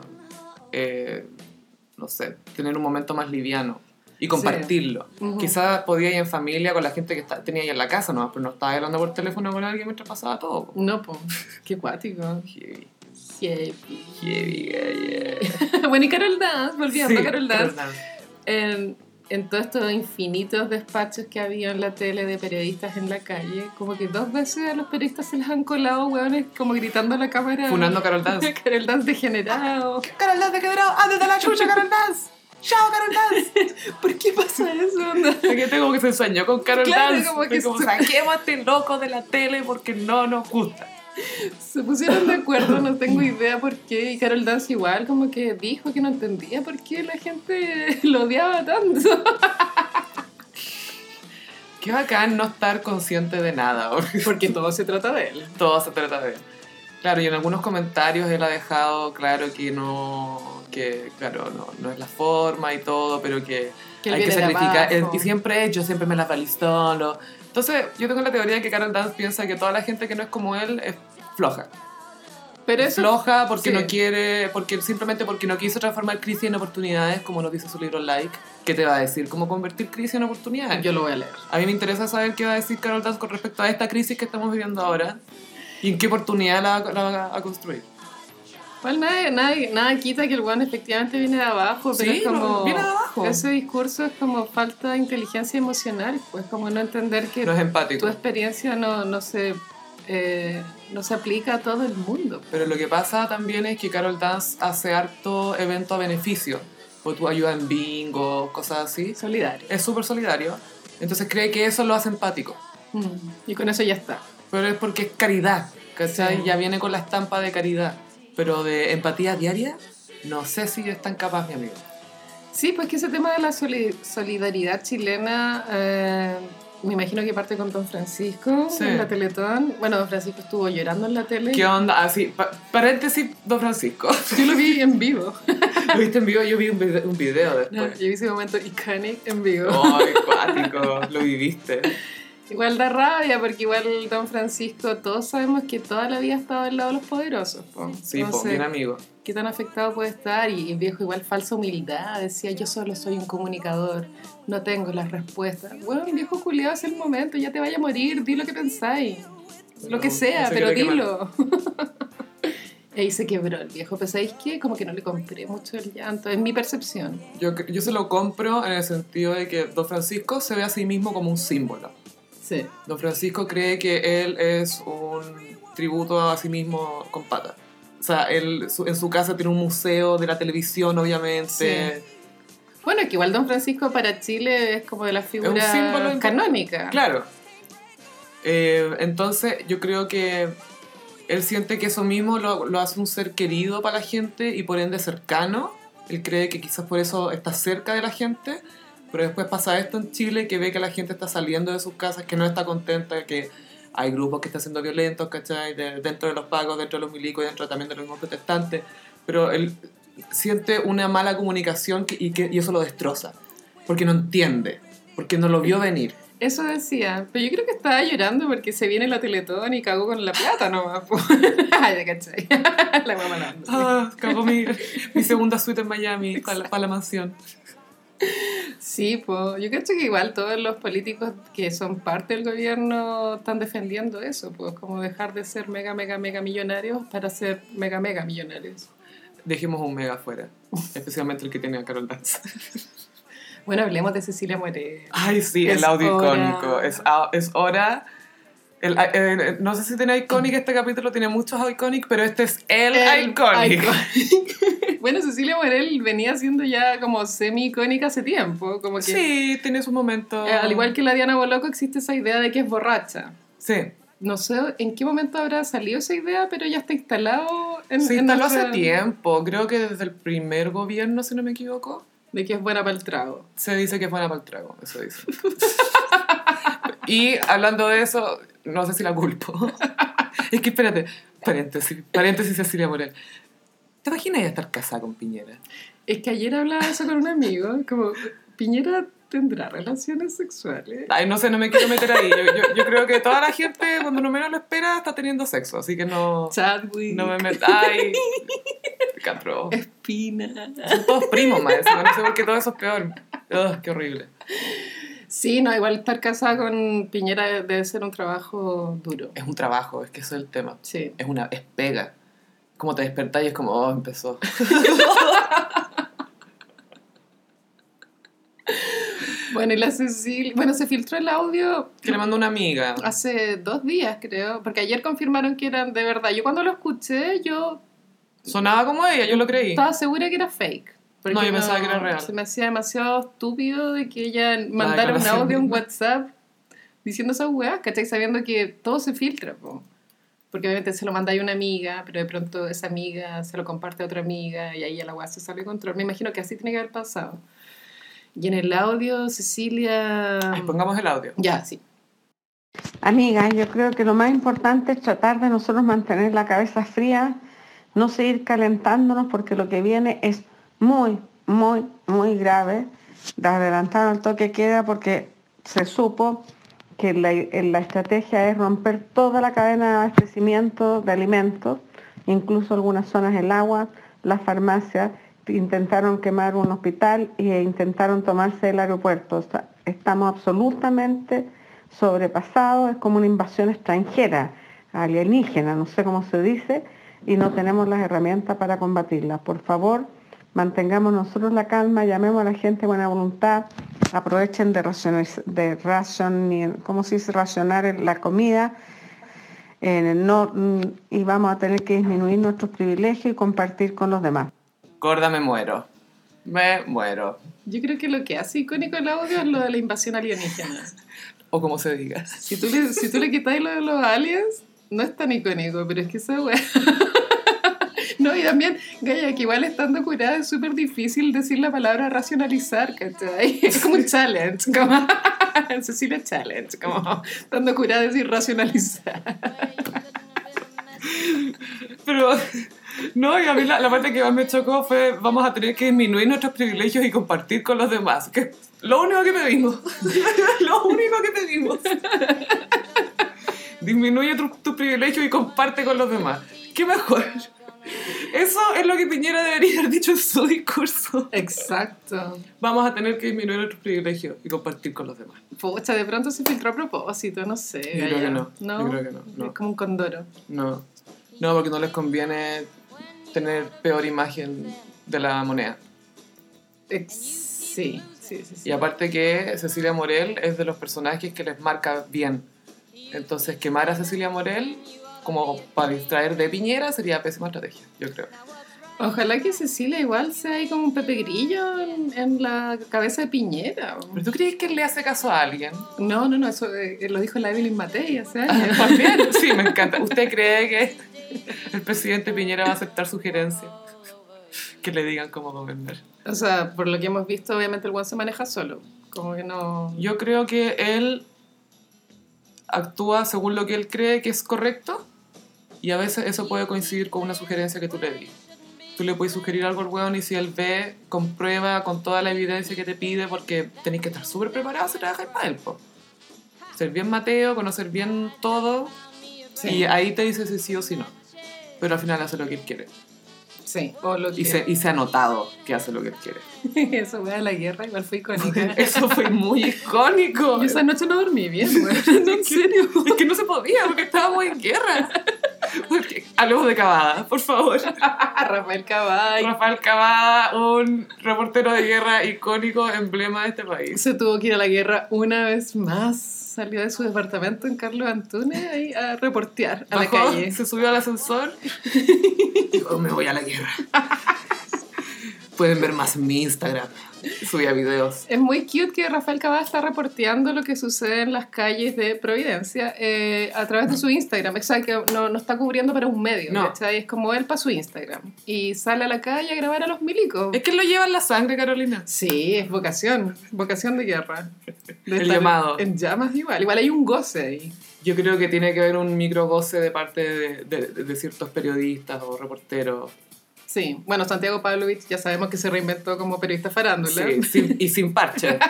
Speaker 1: no sé, tener un momento más liviano. y compartirlo. Quizás podía ir en familia con la gente que está- tenía ahí en la casa, ¿no? pero no estaba hablando por teléfono con alguien mientras pasaba todo. po.
Speaker 2: No, pues, qué cuático.
Speaker 1: Heavy,
Speaker 2: Heavy.
Speaker 1: heavy, yeah.
Speaker 2: bueno, y Carol Dance, volviendo
Speaker 1: Sí,
Speaker 2: a Carol
Speaker 1: Carol
Speaker 2: Dance,
Speaker 1: Dance.
Speaker 2: en, en todos estos infinitos despachos que había en la tele de periodistas en la calle, como que dos veces a los periodistas se les han colado, hueones, como gritando a la cámara.
Speaker 1: Funando a Carol Dance.
Speaker 2: Carol Dance degenerado.
Speaker 1: Carol Dance, quedará antes de la chucha, Carol Dance. ¡Chao, Carol Dance!
Speaker 2: ¿Por qué pasa eso?
Speaker 1: La gente como que se ensañó con Carol
Speaker 2: Claro,
Speaker 1: Dance.
Speaker 2: como que
Speaker 1: como
Speaker 2: se-
Speaker 1: saquemos a este loco de la tele porque no nos gusta.
Speaker 2: Se pusieron de acuerdo, no tengo idea por qué. Y Carol Dance igual como que dijo que no entendía por qué la gente lo odiaba tanto.
Speaker 1: Qué bacán no estar consciente de nada. porque
Speaker 2: todo se trata de él.
Speaker 1: Todo se trata de él. Claro, y en algunos comentarios él ha dejado claro que no, que claro, no, no es la forma y todo, pero que,
Speaker 2: Que
Speaker 1: hay que sacrificar. Y siempre hecho, siempre me la balistón. Lo... Entonces, yo tengo la teoría de que Carol Dance piensa que toda la gente que no es como él es floja.
Speaker 2: Pero
Speaker 1: Es
Speaker 2: eso
Speaker 1: floja porque
Speaker 2: sí.
Speaker 1: no quiere, porque simplemente porque no quiso transformar crisis en oportunidades, como nos dice su libro Like, que te va a decir cómo convertir crisis en oportunidades.
Speaker 2: yo lo voy a leer.
Speaker 1: A mí me interesa saber qué va a decir Carol Dance con respecto a esta crisis que estamos viviendo ahora y en qué oportunidad la, la va a construir.
Speaker 2: Igual nada, nada, nada quita que el weón efectivamente viene de abajo, pero
Speaker 1: Sí,
Speaker 2: es como...
Speaker 1: no, viene de abajo.
Speaker 2: Ese discurso es como falta de inteligencia emocional, pues como no entender que
Speaker 1: No es
Speaker 2: tu
Speaker 1: empático.
Speaker 2: experiencia no, no, se, eh, no se aplica a todo el mundo.
Speaker 1: Pero lo que pasa también es que Carol Dance hace harto evento a beneficio. O tú ayudas en bingo, cosas así.
Speaker 2: Solidario.
Speaker 1: Es súper solidario. Entonces cree que eso lo hace empático.
Speaker 2: Mm, Y con eso ya está.
Speaker 1: Pero es porque es caridad, ¿cachai?
Speaker 2: Sí.
Speaker 1: Ya viene con la estampa de caridad. Pero de empatía diaria, no sé si es tan capaz, mi amigo.
Speaker 2: Sí, pues que ese tema de la soli- solidaridad chilena, eh, me imagino que parte con Don Francisco
Speaker 1: Sí.
Speaker 2: en la Teletón. Bueno, Don Francisco estuvo llorando en la tele.
Speaker 1: ¿Qué onda? Así, pa- paréntesis, don Francisco.
Speaker 2: Yo lo vi en vivo.
Speaker 1: ¿Lo viste en vivo? Yo vi un video, un video
Speaker 2: Yo
Speaker 1: después.
Speaker 2: vi ese momento iconic en vivo.
Speaker 1: ¡Ay, cuático! Lo viviste.
Speaker 2: Igual da rabia, porque igual Don Francisco, todos sabemos que toda la vida ha estado al lado de los poderosos. po.
Speaker 1: Sí, pues,
Speaker 2: Entonces,
Speaker 1: bien amigo.
Speaker 2: ¿Qué tan afectado puede estar? Y el viejo igual falsa humildad, decía yo solo soy un comunicador, no tengo las respuestas. Bueno, viejo culiado es el momento, ya te vaya a morir, di lo que pensáis. Lo que sea, pero dilo. y ahí se quebró el viejo. Pero ¿sabéis qué? Como que no le compré mucho el llanto, es mi percepción.
Speaker 1: Yo, yo se lo compro en el sentido de que Don Francisco se ve a sí mismo como un símbolo.
Speaker 2: Sí.
Speaker 1: Don Francisco cree que él es un tributo a sí mismo con pata. O sea, él su- en su casa tiene un museo de la televisión, obviamente.
Speaker 2: Bueno, que igual Don Francisco para Chile es como de las figuras canónicas.
Speaker 1: Claro. Eh, entonces, yo creo que él siente que eso mismo lo, lo hace un ser querido para la gente y por ende cercano. Él cree que quizás por eso está cerca de la gente. Pero después pasa esto en Chile, que ve que la gente está saliendo de sus casas, que no está contenta, que hay grupos que están siendo violentos, ¿cachai? De- dentro de los pagos, dentro de los milicos y dentro también de los mismos protestantes. Pero él siente una mala comunicación que- y, que, y eso lo destroza. Porque no entiende, porque no lo vio venir.
Speaker 2: Eso decía, pero yo creo que estaba llorando porque se viene la Teletón y cagó con la plata nomás. Ay, cachai. la wea mala onda.
Speaker 1: Ah, cagó mi, mi segunda suite en Miami para la, pa' la mansión.
Speaker 2: Sí, pues yo creo que igual todos los políticos que son parte del gobierno están defendiendo eso, pues como dejar de ser mega, mega, mega millonarios para ser mega, mega millonarios.
Speaker 1: Dejemos un mega afuera, especialmente el que tiene a Carol Dance.
Speaker 2: Bueno, hablemos de Cecilia Morel.
Speaker 1: Ay, sí,
Speaker 2: Es
Speaker 1: el audio
Speaker 2: hora.
Speaker 1: icónico. Es, es hora. El, eh, no sé si tiene iconic este capítulo, tiene muchos iconic, pero este es el,
Speaker 2: El
Speaker 1: iconic.
Speaker 2: iconic. bueno, Cecilia Morel venía siendo ya como semi-icónica hace tiempo, como que...
Speaker 1: Sí, tiene sus momentos.
Speaker 2: eh, al igual que la Diana Boloco existe esa idea de que es borracha.
Speaker 1: Sí,
Speaker 2: No sé en qué momento habrá salido esa idea, pero ya está instalado en,
Speaker 1: se
Speaker 2: en
Speaker 1: instaló
Speaker 2: nuestra-
Speaker 1: hace tiempo. Creo que desde el primer gobierno, si no me equivoco.
Speaker 2: De que es buena para el trago.
Speaker 1: Se dice que es buena para el trago, eso dice. y hablando de eso, no sé si la culpo. es que espérate, paréntesis, paréntesis Cecilia Morel. ¿Te imaginas ya estar casada con Piñera?
Speaker 2: Es que ayer hablaba eso con un amigo, como, Piñera tendrá relaciones sexuales.
Speaker 1: Ay, no sé, no me quiero meter ahí. Yo, yo- yo creo que toda la gente, cuando no menos lo espera, está teniendo sexo. Así que no,
Speaker 2: Chadwick,
Speaker 1: no me meto. Ay, qué atroz.
Speaker 2: Espina.
Speaker 1: Son todos primos, encima, No sé por qué todo eso es peor. Ugh, qué horrible.
Speaker 2: Sí, no, igual estar casada con Piñera debe ser un trabajo duro.
Speaker 1: Es un trabajo, es que eso es el tema.
Speaker 2: Sí.
Speaker 1: Es una, es pega. Como te despertás y es como, oh, empezó.
Speaker 2: Bueno, y la Cecilia... Bueno, se filtró el audio
Speaker 1: Que le mando una amiga.
Speaker 2: hace dos días, creo, porque ayer confirmaron que eran de verdad. Yo cuando lo escuché, yo
Speaker 1: Sonaba como ella, yo lo creí.
Speaker 2: estaba segura que era fake. Porque
Speaker 1: No, yo pensaba que era real.
Speaker 2: Se me hacía demasiado estúpido de que ella mandara un audio en WhatsApp diciendo esas weas, ¿cachai? Sabiendo que todo se filtra, po. Porque obviamente se lo manda a una amiga, pero de pronto esa amiga se lo comparte a otra amiga y ahí a la wea se sale de control. Me imagino que así tiene que haber pasado. Y en el audio, Cecilia...
Speaker 1: Ay, pongamos el audio.
Speaker 2: Ya, sí.
Speaker 3: Amiga, yo creo que lo más importante es tratar de nosotros mantener la cabeza fría, no seguir calentándonos porque lo que viene es muy, muy, muy grave. De adelantar el toque queda porque se supo que la, la estrategia es romper toda la cadena de abastecimiento de alimentos, incluso algunas zonas del agua, las farmacias, intentaron quemar un hospital e intentaron tomarse el aeropuerto. O sea, estamos absolutamente sobrepasados, es como una invasión extranjera, alienígena, no sé cómo se dice, y no tenemos las herramientas para combatirla. Por favor, mantengamos nosotros la calma, llamemos a la gente buena voluntad, aprovechen de racionar, de ration, ¿cómo se dice? racionar la comida, eh, no, mm, y vamos a tener que disminuir nuestros privilegios y compartir con los demás.
Speaker 1: Gorda, me muero. Me muero.
Speaker 2: Yo creo que lo que hace icónico el audio es lo de la invasión alienígena.
Speaker 1: O como se diga.
Speaker 2: Si tú le, si tú le quitas lo de los aliens, no es tan icónico, pero es que esa weá. No, y también, Gaya, que igual estando curada es súper difícil decir la palabra racionalizar, ¿cachai? Es como un challenge, como. Cecilia Challenge, como estando curada decir racionalizar.
Speaker 1: Pero, no, y a mí la, parte que más me chocó fue, vamos a tener que disminuir nuestros privilegios y compartir con los demás. Que lo único que pedimos. lo único que pedimos. Disminuye tu- tus privilegios y comparte con los demás. ¿Qué mejor? Eso es lo que Piñera debería haber dicho en su discurso.
Speaker 2: Exacto.
Speaker 1: Vamos a tener que disminuir nuestros privilegios y compartir con los demás.
Speaker 2: Pucha, de pronto se filtró a propósito, no sé.
Speaker 1: Yo creo que no, yo creo que no, no.
Speaker 2: Es como un condoro.
Speaker 1: No, no, porque no les conviene tener peor imagen de la moneda.
Speaker 2: Ex- Sí, sí, sí. sí.
Speaker 1: Y aparte que Cecilia Morel es de los personajes que les marca bien. Entonces quemar a Cecilia Morel como para distraer de Piñera sería pésima estrategia, yo creo.
Speaker 2: Ojalá que Cecilia igual sea ahí como un Pepe Grillo en, en la cabeza de Piñera.
Speaker 1: ¿Pero tú crees que él le hace caso a alguien?
Speaker 2: No, no, no, eso eh, lo dijo la Evelyn Matei hace años.
Speaker 1: También, sí, me encanta. ¿Usted cree que el presidente Piñera va a aceptar sugerencias? Que le digan cómo gobernar.
Speaker 2: O sea, por lo que hemos visto, obviamente el buen se maneja solo. Como que no...
Speaker 1: Yo creo que él actúa según lo que él cree que es correcto y a veces eso puede coincidir con una sugerencia que tú le di. Tú le puedes sugerir algo al weón y si él ve, comprueba con toda la evidencia que te pide porque tenéis que estar súper preparados a trabajar para él, po. Ser bien Mateo, conocer bien todo
Speaker 2: Sí,
Speaker 1: y ahí te dice si sí o si no. Pero al final hace lo que él quiere.
Speaker 2: sí. O lo que...
Speaker 1: Y se, y se ha notado que hace lo que él quiere.
Speaker 2: Eso, wea, la guerra igual fue icónica.
Speaker 1: Eso fue muy icónico.
Speaker 2: Yo esa noche no dormí bien, güey. No, en serio.
Speaker 1: Es que no se podía porque estábamos en guerra. Hablemos de Cavada, por favor.
Speaker 2: Rafael Cabay.
Speaker 1: Rafael Cavada, un reportero de guerra icónico, emblema de este país.
Speaker 2: Se tuvo que ir a la guerra una vez más. Salió de su departamento en Carlos Antunes ahí a reportear a la calle.
Speaker 1: se subió al ascensor dijo, me voy a la guerra. Pueden ver más en mi Instagram. Subía videos.
Speaker 2: Es muy cute que Rafael Cabada está reporteando lo que sucede en las calles de Providencia eh, a través de su Instagram. O sea, que no, no está cubriendo para un medio,
Speaker 1: No.
Speaker 2: Es como él para su Instagram. Y sale a la calle a grabar a los milicos.
Speaker 1: Es que lo lleva en la sangre, Carolina.
Speaker 2: Sí, es vocación. Vocación de guerra. De
Speaker 1: El llamado.
Speaker 2: En llamas igual. Igual hay un goce ahí.
Speaker 1: Yo creo que tiene que haber un micro goce de parte de, de- de ciertos periodistas o reporteros.
Speaker 2: Sí. Bueno, Santiago Pavlovich ya sabemos que se reinventó como periodista farándula.
Speaker 1: Sí, sin- y sin parche.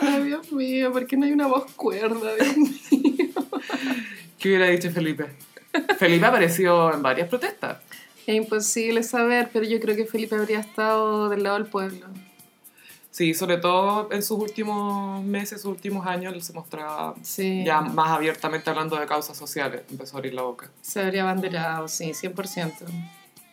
Speaker 2: Ay, Dios mío, ¿por qué no hay una voz cuerda? Dios mío.
Speaker 1: ¿Qué hubiera dicho Felipe? Felipe apareció en varias protestas.
Speaker 2: Es imposible saber, pero yo creo que Felipe habría estado del lado del pueblo.
Speaker 1: Sí, sobre todo en sus últimos meses, sus últimos años, él se mostraba
Speaker 2: Sí.
Speaker 1: ya más abiertamente hablando de causas sociales. Empezó a abrir la boca.
Speaker 2: Se habría abanderado, sí, 100%.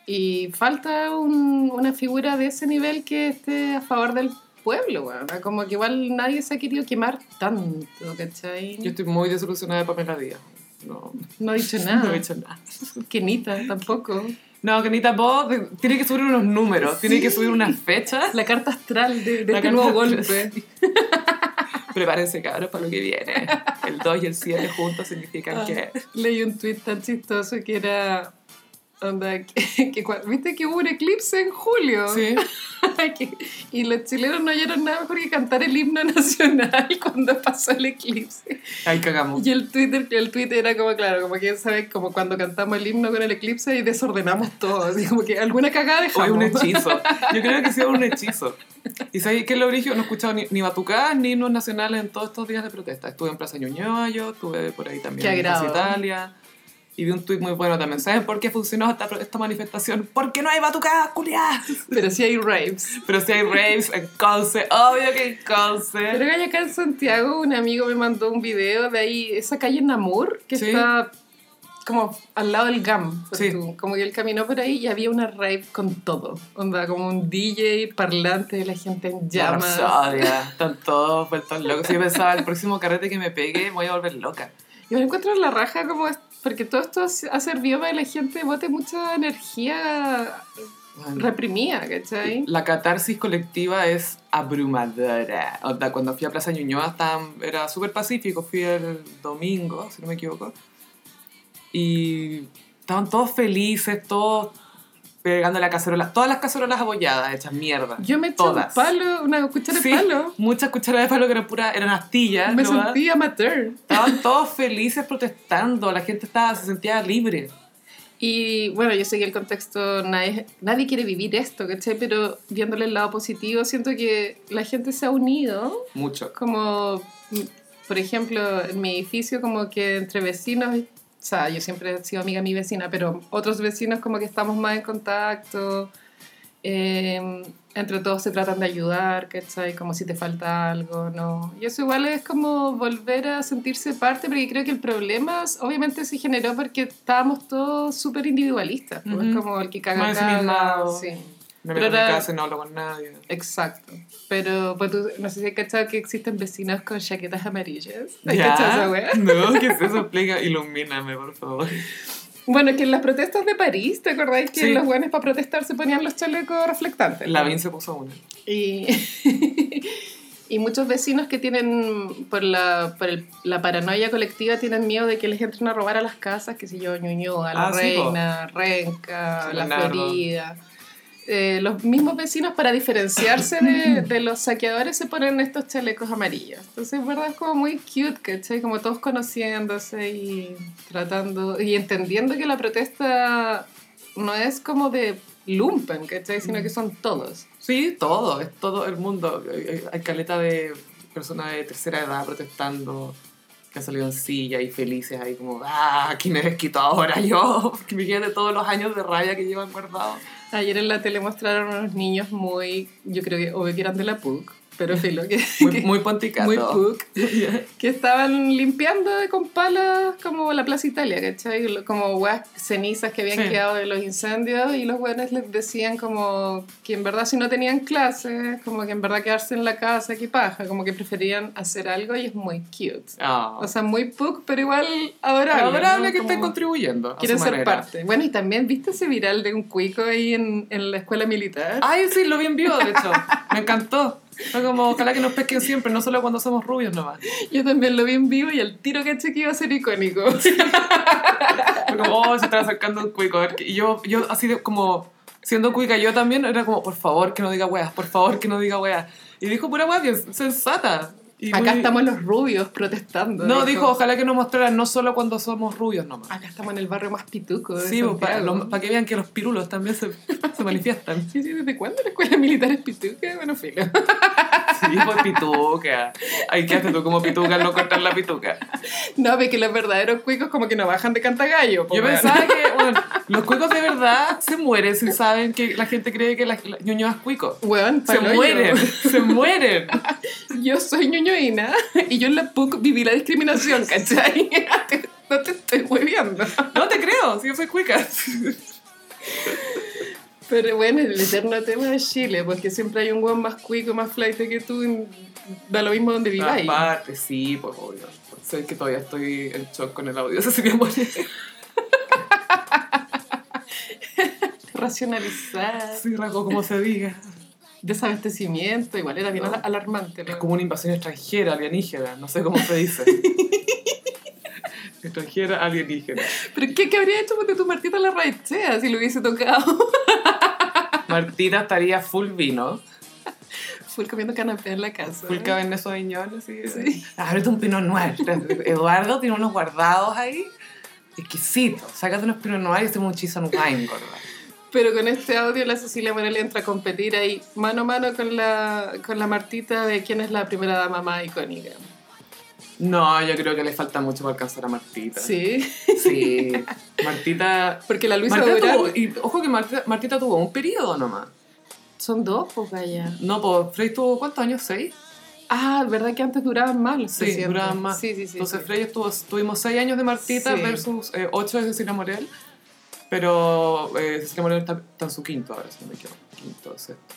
Speaker 2: Y falta un- una figura de ese nivel que esté a favor del pueblo. Como que igual nadie se ha querido quemar tanto, ¿cachai?
Speaker 1: Yo estoy muy desilusionada de Pamela Díaz. No,
Speaker 2: No he dicho
Speaker 1: no
Speaker 2: nada.
Speaker 1: he dicho nada.
Speaker 2: Kenita tampoco.
Speaker 1: No, que vos de- tiene que subir unos números, tiene que subir unas fechas.
Speaker 2: La carta astral de, de este nuevo golpe.
Speaker 1: Prepárense, cabros, para lo que viene. El 2 y el 7 juntos significan
Speaker 2: Ah,
Speaker 1: que...
Speaker 2: Leí un tweet tan chistoso que era. Onda, que, que ¿Viste que hubo un eclipse en julio?
Speaker 1: Sí.
Speaker 2: Que- y los chilenos no hallaron nada mejor que cantar el himno nacional cuando pasó el eclipse.
Speaker 1: Ahí cagamos.
Speaker 2: Y el Twitter, el tweet era como, claro, como que, ¿sabes? Como cuando cantamos el himno con el eclipse y desordenamos todo. Así como que alguna cagada
Speaker 1: O
Speaker 2: dejamos.
Speaker 1: un hechizo. Yo creo que sí un hechizo. ¿Y sabes qué es lo origen? No he escuchado ni, ni batucadas ni himnos nacionales en todos estos días de protesta. Estuve en Plaza Ñuñoa yo, estuve por ahí también en Plaza. Italia. Y vi un tuit muy bueno también. ¿Saben por qué funcionó esta, esta manifestación? Porque no hay batucadas, culiadas.
Speaker 2: Pero sí hay raves.
Speaker 1: Pero si hay raves en Conce, obvio que en Conce.
Speaker 2: Pero que acá en Santiago un amigo me mandó un video de ahí, esa calle Namur, que
Speaker 1: Sí.
Speaker 2: está como al lado del GAM.
Speaker 1: Sí.
Speaker 2: tú, Como que él caminó por ahí y había una rave con todo. Onda, como un DJ, parlante, la gente en llamas.
Speaker 1: Están todos vueltos locos. Yo pensaba, el próximo carrete que me pegue, voy a volver loca.
Speaker 2: Yo me encuentro en la raja como... Porque todo esto ha servido para que la gente bote mucha energía
Speaker 1: Bueno,
Speaker 2: reprimida, ¿cachai?
Speaker 1: La catarsis colectiva es abrumadora. Onda, cuando fui a Plaza Ñuñoa estaban- era súper pacífico. Fui el domingo, si no me equivoco. Y estaban todos felices, todos pegando la cacerola. Todas las cacerolas abolladas, hechas mierda.
Speaker 2: Yo me eché
Speaker 1: Todas.
Speaker 2: un palo, una cuchara
Speaker 1: Sí,
Speaker 2: de palo.
Speaker 1: muchas cucharadas de palo que eran puras, eran astillas.
Speaker 2: Me
Speaker 1: ¿no?
Speaker 2: sentí amateur.
Speaker 1: Estaban todos felices protestando, la gente estaba, se sentía libre.
Speaker 2: Y bueno, yo sé que el contexto, nadie, nadie quiere vivir esto, ¿cachai? Pero viéndole el lado positivo, siento que la gente se ha unido,
Speaker 1: Mucho.
Speaker 2: como, por ejemplo, en mi edificio, como que entre vecinos, o sea, yo siempre he sido amiga de mi vecina, pero otros vecinos como que estamos más en contacto, eh, entre todos se tratan de ayudar, ¿cachai? Como si te falta algo, ¿no? Y eso igual es como volver a sentirse parte, porque creo que el problema obviamente se generó porque estábamos todos súper individualistas, pues, como el que caga,
Speaker 1: Más
Speaker 2: caga,
Speaker 1: ensimismado.
Speaker 2: Sí.
Speaker 1: Me casa y no hablo con nadie.
Speaker 2: Exacto. Pero pues, tú, no sé si has cachado que existen vecinos con chaquetas amarillas. ¿Has
Speaker 1: ¿Ya?
Speaker 2: cachado esa wea?
Speaker 1: No, ¿qué es eso? Explica, ilumíname, por favor.
Speaker 2: Bueno, que en las protestas de París, ¿te acordáis que
Speaker 1: Sí.
Speaker 2: los buenos para protestar se ponían los chalecos reflectantes?
Speaker 1: La Vin se puso una.
Speaker 2: Y, y muchos vecinos que tienen, por, la, por el- la paranoia colectiva, tienen miedo de que les entren a robar a las casas, que si yo, Ñuñoa, La
Speaker 1: Ah, sí.
Speaker 2: Reina, Renca,
Speaker 1: Sí,
Speaker 2: La
Speaker 1: Leonardo.
Speaker 2: Florida. Eh, los mismos vecinos, para diferenciarse de, de los saqueadores, se ponen estos chalecos amarillos. Entonces, en verdad, es como muy cute, ¿cachai? Como todos conociéndose y tratando y entendiendo que la protesta no es como de lumpen, ¿cachai? Sino que son todos.
Speaker 1: Sí, todo, es todo el mundo. Hay, caleta de personas de tercera edad protestando que han salido en silla y felices ahí como, ah, aquí me desquito ahora yo, que me de todos los años de rabia que llevan guardados.
Speaker 2: Ayer en la tele mostraron unos niños muy, yo creo que obvio que eran de la PUC, pero filo, que,
Speaker 1: Muy,
Speaker 2: que-
Speaker 1: muy ponticato.
Speaker 2: muy PUC, que estaban limpiando con palas como la Plaza Italia, ¿cachai? Como weas cenizas que habían
Speaker 1: Sí.
Speaker 2: quedado de los incendios y los buenos les decían como que en verdad si no tenían clases, como que en verdad quedarse en la casa, qué paja, como que preferían hacer algo y es muy cute.
Speaker 1: Ah.
Speaker 2: O sea, muy PUC, pero igual adorable.
Speaker 1: adorable
Speaker 2: ¿no?
Speaker 1: que estén contribuyendo.
Speaker 2: Quieren ser
Speaker 1: manera.
Speaker 2: parte. Bueno, y también, ¿viste ese viral de un cuico ahí en, en la escuela militar?
Speaker 1: Ay, sí, lo vi en vivo, de hecho. Me encantó. Fue como, ojalá que nos pesquen siempre, no solo cuando somos rubios nomás.
Speaker 2: Yo también lo vi en vivo y el tiro caché que iba a ser icónico.
Speaker 1: Fue como, oh, se está acercando un cuico. Y yo, yo así de como, siendo cuica yo también, era como, por favor que no diga weas, por favor que no diga weas. Y dijo pura wea bien sensata. Y
Speaker 2: Acá
Speaker 1: muy-
Speaker 2: estamos los rubios protestando.
Speaker 1: No, dijo, ojalá que nos mostraran no solo cuando somos rubios nomás.
Speaker 2: Acá estamos en el barrio más pituco de
Speaker 1: Sí, para
Speaker 2: Santiago.
Speaker 1: que vean que los pirulos también se, se manifiestan.
Speaker 2: Sí, sí, ¿desde cuándo la escuela militar es pituca? Bueno, filo.
Speaker 1: Sí, pues pituca. Ay, ¿qué haces tú como pituca al no cortar la pituca?
Speaker 2: No, ve que los verdaderos cuicos como que no bajan de cantagallo. po,
Speaker 1: Yo pensaba que, bueno, los cuicos de verdad se mueren si saben que la gente cree que la, la ñoñoa es cuico. Se mueren, se mueren.
Speaker 2: Yo soy ñoñoína y yo en la PUC viví la discriminación, ¿cachai? No te estoy hueviando.
Speaker 1: No te creo, si yo soy cuica.
Speaker 2: Pero bueno, el eterno tema de Chile, porque siempre hay un weón más cuico, más flight que tú, da lo mismo donde viváis.
Speaker 1: Aparte, sí, pues obvio. Sé que todavía estoy en shock con el audio de Cecilia Morel.
Speaker 2: Racionalizar,
Speaker 1: Sí, rasgo como se diga.
Speaker 2: desabastecimiento, igual era bien
Speaker 1: No.
Speaker 2: alarmante.
Speaker 1: Es como una invasión extranjera, alienígena, no sé cómo se dice. extranjera, alienígena.
Speaker 2: Pero ¿qué, qué habría hecho porque tu Martita la raechea si lo hubiese tocado?
Speaker 1: Martita estaría full vino,
Speaker 2: Full comiendo canapé en la casa.
Speaker 1: full cabernet sauvignon, así.
Speaker 2: Sí.
Speaker 1: Ábrete un pinot noir. Eduardo tiene unos guardados ahí. Exquisito. Sácate unos pinot noir y hacemos un cheese and wine, gorda.
Speaker 2: Pero con este audio la Cecilia Morel entra a competir ahí mano a mano con la, con la Martita de quién es la primera dama más icónica.
Speaker 1: No, yo creo que le falta mucho para alcanzar a Martita.
Speaker 2: Sí,
Speaker 1: Sí. Martita...
Speaker 2: porque la Luisa
Speaker 1: Martita tuvo, y ojo que Martita, Martita tuvo un periodo nomás.
Speaker 2: Son dos, pues vaya.
Speaker 1: No, pues Frey tuvo ¿cuántos años? ¿Seis?
Speaker 2: Ah, ¿verdad que antes duraban más los
Speaker 1: Sí, duraban más.
Speaker 2: Sí, sí, sí.
Speaker 1: Entonces
Speaker 2: sí.
Speaker 1: Frey estuvo, tuvimos seis años de Martita
Speaker 2: Sí.
Speaker 1: versus eh, ocho de Cecilia Morel. Pero eh, Cecilia Morel está, está en su quinto ahora, si no me equivoco. Quinto, sexto.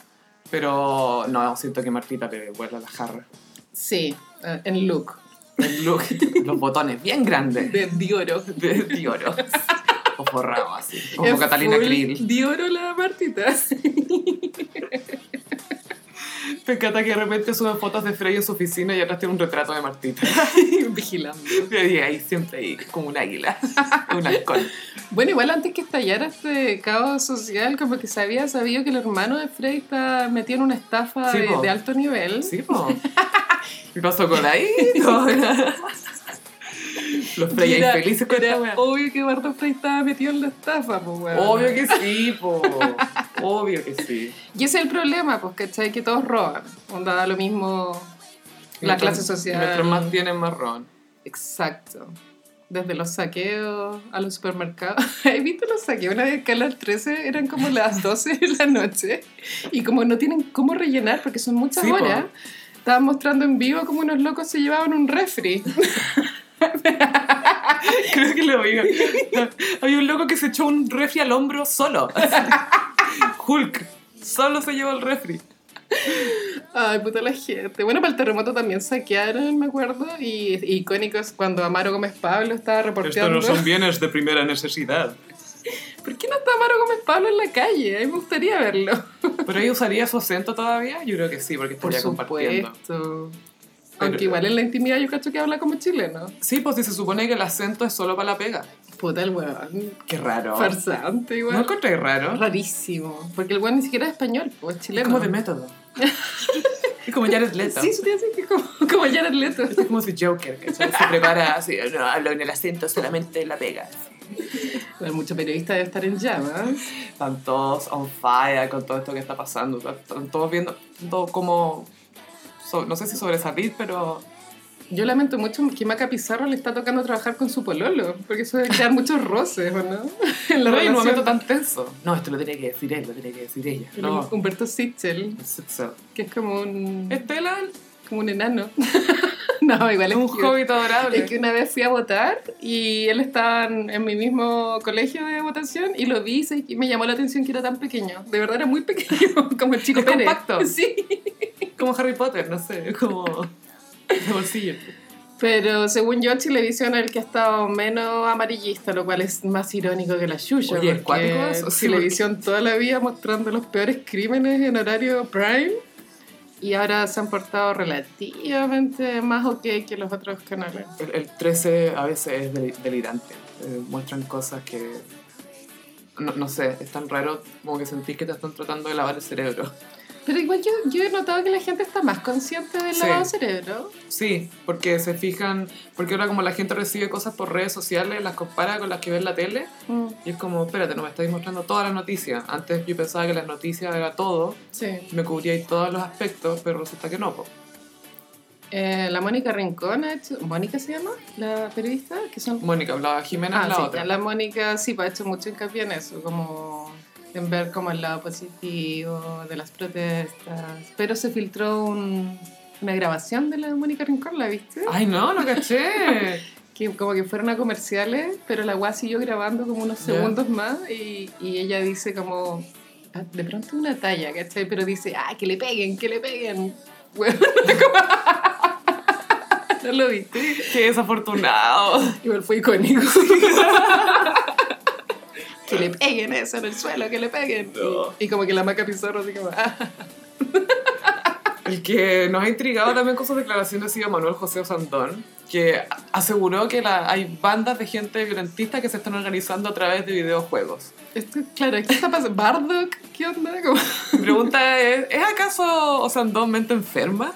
Speaker 1: Pero no, siento que Martita le vuela la jarra.
Speaker 2: Sí, eh, en look.
Speaker 1: Los botones bien grandes.
Speaker 2: De Dioro.
Speaker 1: De Dioro. O forrado así. Como
Speaker 2: Es
Speaker 1: Catalina Krill.
Speaker 2: Dioro la Martita.
Speaker 1: Me encanta que de repente suben fotos de Frey en su oficina y atrás tiene un retrato de Martita.
Speaker 2: Vigilando.
Speaker 1: Y ahí siempre ahí, como un águila. Un halcón.
Speaker 2: Bueno, igual antes que estallara este caos social, como que se había sabido que el hermano de Frey está metido en una estafa
Speaker 1: Sí,
Speaker 2: de, alto nivel.
Speaker 1: Sí, po. ¿Qué pasó con ahí? No. Los Frey
Speaker 2: Y
Speaker 1: ahí
Speaker 2: era-
Speaker 1: felices con
Speaker 2: era
Speaker 1: esta.
Speaker 2: Obvio que Eduardo Frey estaba metido en la estafa, pues, weón.
Speaker 1: Obvio que sí, po. Obvio que sí.
Speaker 2: Y ese es el problema, pues, ¿cachai? Que todos roban. Onda, da lo mismo la clase social.
Speaker 1: Mientras más tienen, más roban.
Speaker 2: Exacto. Desde los saqueos a los supermercados. ¿Has visto los saqueos? Una vez en Canal 13 eran como las 12 de la noche y como no tienen cómo rellenar porque son muchas
Speaker 1: Sí, po.
Speaker 2: Estaban mostrando en vivo como unos locos se llevaban un refri.
Speaker 1: Creo que lo vi. Había un loco que se echó un refri al hombro solo. Hulk. Solo se llevó el refri.
Speaker 2: Ay, puta la gente. Bueno, para el terremoto también saquearon, me acuerdo. Y icónicos cuando Amaro Gómez Pablo estaba reporteando.
Speaker 1: bienes de primera necesidad.
Speaker 2: ¿Por qué no está Amaro Gómez Pablo en la calle? A mí me gustaría verlo.
Speaker 1: ¿Pero ella usaría su acento todavía? Yo creo que sí, porque
Speaker 2: Por
Speaker 1: estaría compartiendo.
Speaker 2: supuesto.
Speaker 1: Pero-
Speaker 2: Aunque igual en la intimidad yo cacho que habla como chileno.
Speaker 1: Sí, pues si se supone que el acento es solo para la pega.
Speaker 2: Puta el weón.
Speaker 1: Qué raro.
Speaker 2: Farsante igual.
Speaker 1: ¿No encontré raro?
Speaker 2: Rarísimo. Porque el weón ni siquiera es español, pues es
Speaker 1: Es
Speaker 2: chileno.
Speaker 1: como de método. es como Jared Leto.
Speaker 2: Sí, sí, sí, como, como Jared Leto.
Speaker 1: Es como si Joker, que se prepara así, no, hablo en el acento solamente la pega.
Speaker 2: Bueno, mucho periodista debe estar en llamas.
Speaker 1: Están todos on fire con todo esto que está pasando. Están todos viendo todo como, so- no sé si sobresalir, pero
Speaker 2: Yo lamento mucho que Maca Pizarro le está tocando trabajar con su pololo, porque eso debe crear muchos roces, ¿o no? En la
Speaker 1: no un momento tan tenso. No, esto lo tenía que decir él, lo tenía que decir ella.
Speaker 2: El
Speaker 1: No.
Speaker 2: Humberto Sichel,
Speaker 1: So-
Speaker 2: que es como un,
Speaker 1: Estela
Speaker 2: como un enano. no, igual
Speaker 1: es un hobbit adorable.
Speaker 2: Es que una vez fui a votar y él estaba en, mi mismo colegio de votación y lo vi y me llamó la atención que era tan pequeño. De verdad era muy pequeño, como el chico
Speaker 1: Es
Speaker 2: Pérez.
Speaker 1: compacto.
Speaker 2: Sí.
Speaker 1: Como Harry Potter, no sé, como de bolsillo.
Speaker 2: Pero según yo, Chilevisión es el que ha estado menos amarillista, lo cual es más irónico que la Yuya.
Speaker 1: Oye, ¿es
Speaker 2: porque
Speaker 1: eso? Sí,
Speaker 2: Chilevisión toda la vida mostrando los peores crímenes en horario prime y ahora se han portado relativamente más ok que los otros canales.
Speaker 1: El, el 13 a veces es del- delirante. Eh, muestran cosas que. No, no sé, es tan raro como que sentís que te están tratando de lavar el cerebro.
Speaker 2: Pero igual yo, yo he notado que la gente está más consciente del
Speaker 1: Sí.
Speaker 2: lavado cerebro.
Speaker 1: Sí, porque se fijan, porque ahora como la gente recibe cosas por redes sociales, las compara con las que ve en la tele,
Speaker 2: Mm,
Speaker 1: y es como, espérate, no me estáis mostrando todas las noticias. Antes yo pensaba que las noticias era todo,
Speaker 2: sí.
Speaker 1: me cubríais todos los aspectos, pero resulta que no. po.
Speaker 2: Eh, la Mónica Rincón ha hecho... ¿Mónica se llama? La periodista, que son...
Speaker 1: Mónica, hablaba Jimena,
Speaker 2: Ah,
Speaker 1: la
Speaker 2: sí,
Speaker 1: otra.
Speaker 2: la Mónica sí pues, ha hecho mucho hincapié en eso, como en ver como el lado positivo de las protestas. Pero se filtró un- una grabación de la Mónica Rincón, ¿la viste?
Speaker 1: Ay, no, no caché.
Speaker 2: Que como que fueron a comerciales, pero la guay siguió grabando como unos segundos más y, y ella dice como... ah, De pronto una talla, ¿cachai? Pero dice, ah, que le peguen, que le peguen. Bueno, ¿No lo viste?
Speaker 1: Qué desafortunado.
Speaker 2: Igual fue icónico. Que le peguen eso en el suelo, que le peguen.
Speaker 1: No.
Speaker 2: Y, y como que la maca Pizarro así como, ah,
Speaker 1: El que nos ha intrigado también con sus declaraciones ha sido Manuel José Osandón, que aseguró que la- hay bandas de gente violentista que se están organizando a través de videojuegos.
Speaker 2: esto, claro, ¿qué está pasando? ¿Bardock? ¿Qué onda? Como-
Speaker 1: Mi pregunta es, ¿es acaso Osandón mente enferma?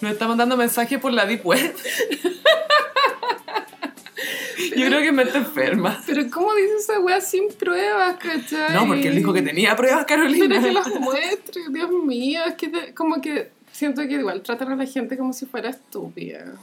Speaker 1: ¿Nos está mandando mensajes por la Deep Web? Yo creo que es mente enferma.
Speaker 2: Pero ¿cómo dice esa wea sin pruebas, cachai?
Speaker 1: No, porque él dijo que tenía pruebas, Carolina.
Speaker 2: Pero que las muestre, Dios mío, es que como que siento que igual tratan a la gente como si fuera estúpida.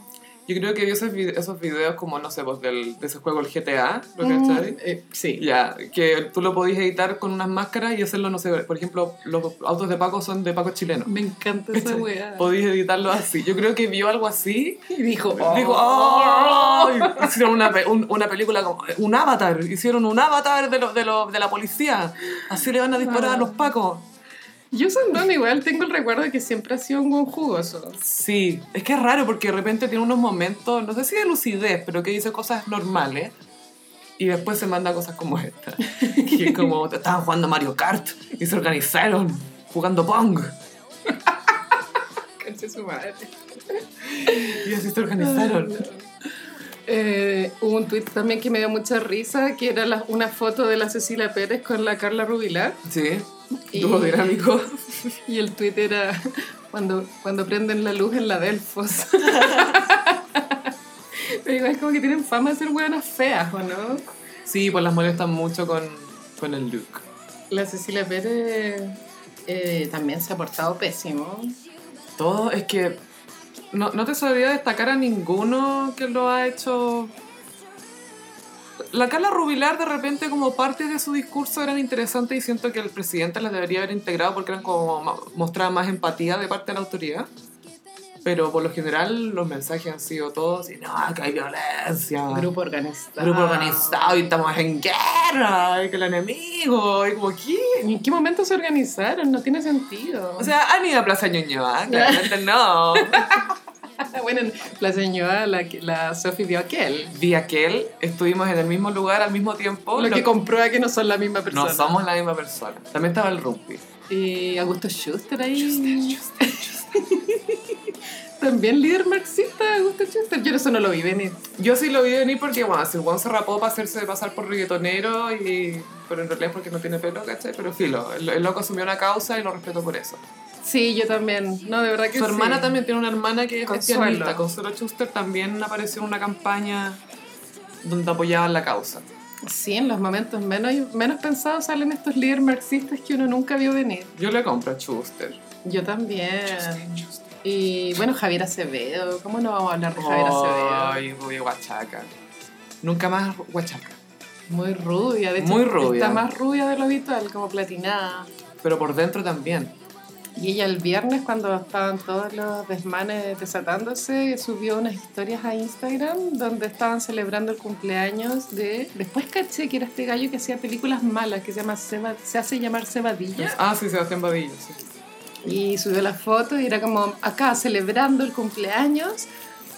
Speaker 1: Yo creo que vio esos, vide- esos videos como, no sé, pues del, de ese juego, el GTA, ¿lo
Speaker 2: Mm, eh, sí.
Speaker 1: Ya, que tú lo podías editar con unas máscaras y hacerlo, no sé, por ejemplo, los autos de Paco son de Paco chileno.
Speaker 2: Me encanta esa wea.
Speaker 1: Podías editarlo así. Yo creo que vio algo así.
Speaker 2: Y dijo, oh.
Speaker 1: ¡ay! Hicieron una, un- una película como un avatar. Hicieron un avatar de, lo, de, lo, de la policía. Así le van a disparar a los pacos.
Speaker 2: Yo Sandón igual tengo el recuerdo de que siempre ha sido un buen jugoso.
Speaker 1: Sí, es que es raro porque de repente tiene unos momentos, no sé si de lucidez, pero que dice cosas normales. Y después se manda cosas como esta. Que es como, estaban jugando Mario Kart y se organizaron jugando Pong.
Speaker 2: Conche su madre.
Speaker 1: Y así se organizaron.
Speaker 2: Eh, hubo un tweet también que me dio mucha risa, que era la- una foto de la Cecilia Pérez con la Carla Rubilar.
Speaker 1: Sí,
Speaker 2: Y-
Speaker 1: dinámico.
Speaker 2: Y el tweet era cuando, cuando prenden la luz en la Delfos. Pero igual es como que tienen fama de ser buenas feas, ¿o no?
Speaker 1: Sí, pues las molestan mucho con, con el look.
Speaker 2: La Cecilia Pérez eh, también se ha portado pésimo.
Speaker 1: Todo es que no, no te sabría destacar a ninguno que lo ha hecho. La Carla Rubilar de repente como parte de su discurso eran interesantes y siento que el presidente las debería haber integrado porque eran como mostraban más empatía de parte de la autoridad. Pero por lo general los mensajes han sido todos y no, que hay violencia.
Speaker 2: Grupo organizado.
Speaker 1: Grupo organizado y estamos en guerra y que el enemigo y como ¿qué?
Speaker 2: ¿Y ¿En qué momento se organizaron? No tiene sentido.
Speaker 1: O sea, han ido a Plaza Ñuñoa, claramente no.
Speaker 2: bueno, en la señora, la, la Sophie vio aquel.
Speaker 1: Vi aquel, estuvimos en el mismo lugar al mismo tiempo.
Speaker 2: Lo
Speaker 1: lo-
Speaker 2: que comprueba que no son la misma persona.
Speaker 1: no somos la misma persona. También estaba el rugby.
Speaker 2: Y Augusto Schuster ahí. También líder marxista, Augusto Schuster. Yo eso no lo vi venir.
Speaker 1: Yo sí lo vi venir porque, bueno, si Juan se rapó para hacerse pasar por reggaetonero, y... pero en realidad es porque no tiene pelo, ¿cachai? Pero filo, el, el loco asumió una causa y lo respeto por eso.
Speaker 2: Sí, yo también. No, de verdad que
Speaker 1: Su
Speaker 2: sí.
Speaker 1: hermana también tiene una hermana que es pianista. Consuelo Schuster también apareció en una campaña donde apoyaban la causa.
Speaker 2: Sí, en los momentos menos, menos pensados salen estos líderes marxistas que uno nunca vio venir.
Speaker 1: Yo le compro a Schuster.
Speaker 2: Yo también. Y bueno, Javier Acevedo. ¿Cómo no vamos a hablar de Javier Acevedo?
Speaker 1: Ay, rubia guachaca. Nunca más guachaca.
Speaker 2: Muy rubia, de hecho.
Speaker 1: Muy rubia.
Speaker 2: Está más rubia de lo habitual, como platinada.
Speaker 1: Pero por dentro también.
Speaker 2: Y ella el viernes, cuando estaban todos los desmanes desatándose, subió unas historias a Instagram donde estaban celebrando el cumpleaños de... Después caché que era este gallo que hacía películas malas, que se, llama Seba- se hace llamar Cebadilla.
Speaker 1: Ah, sí, Sebastián Badillo, sí.
Speaker 2: Y subió la foto y era como acá celebrando el cumpleaños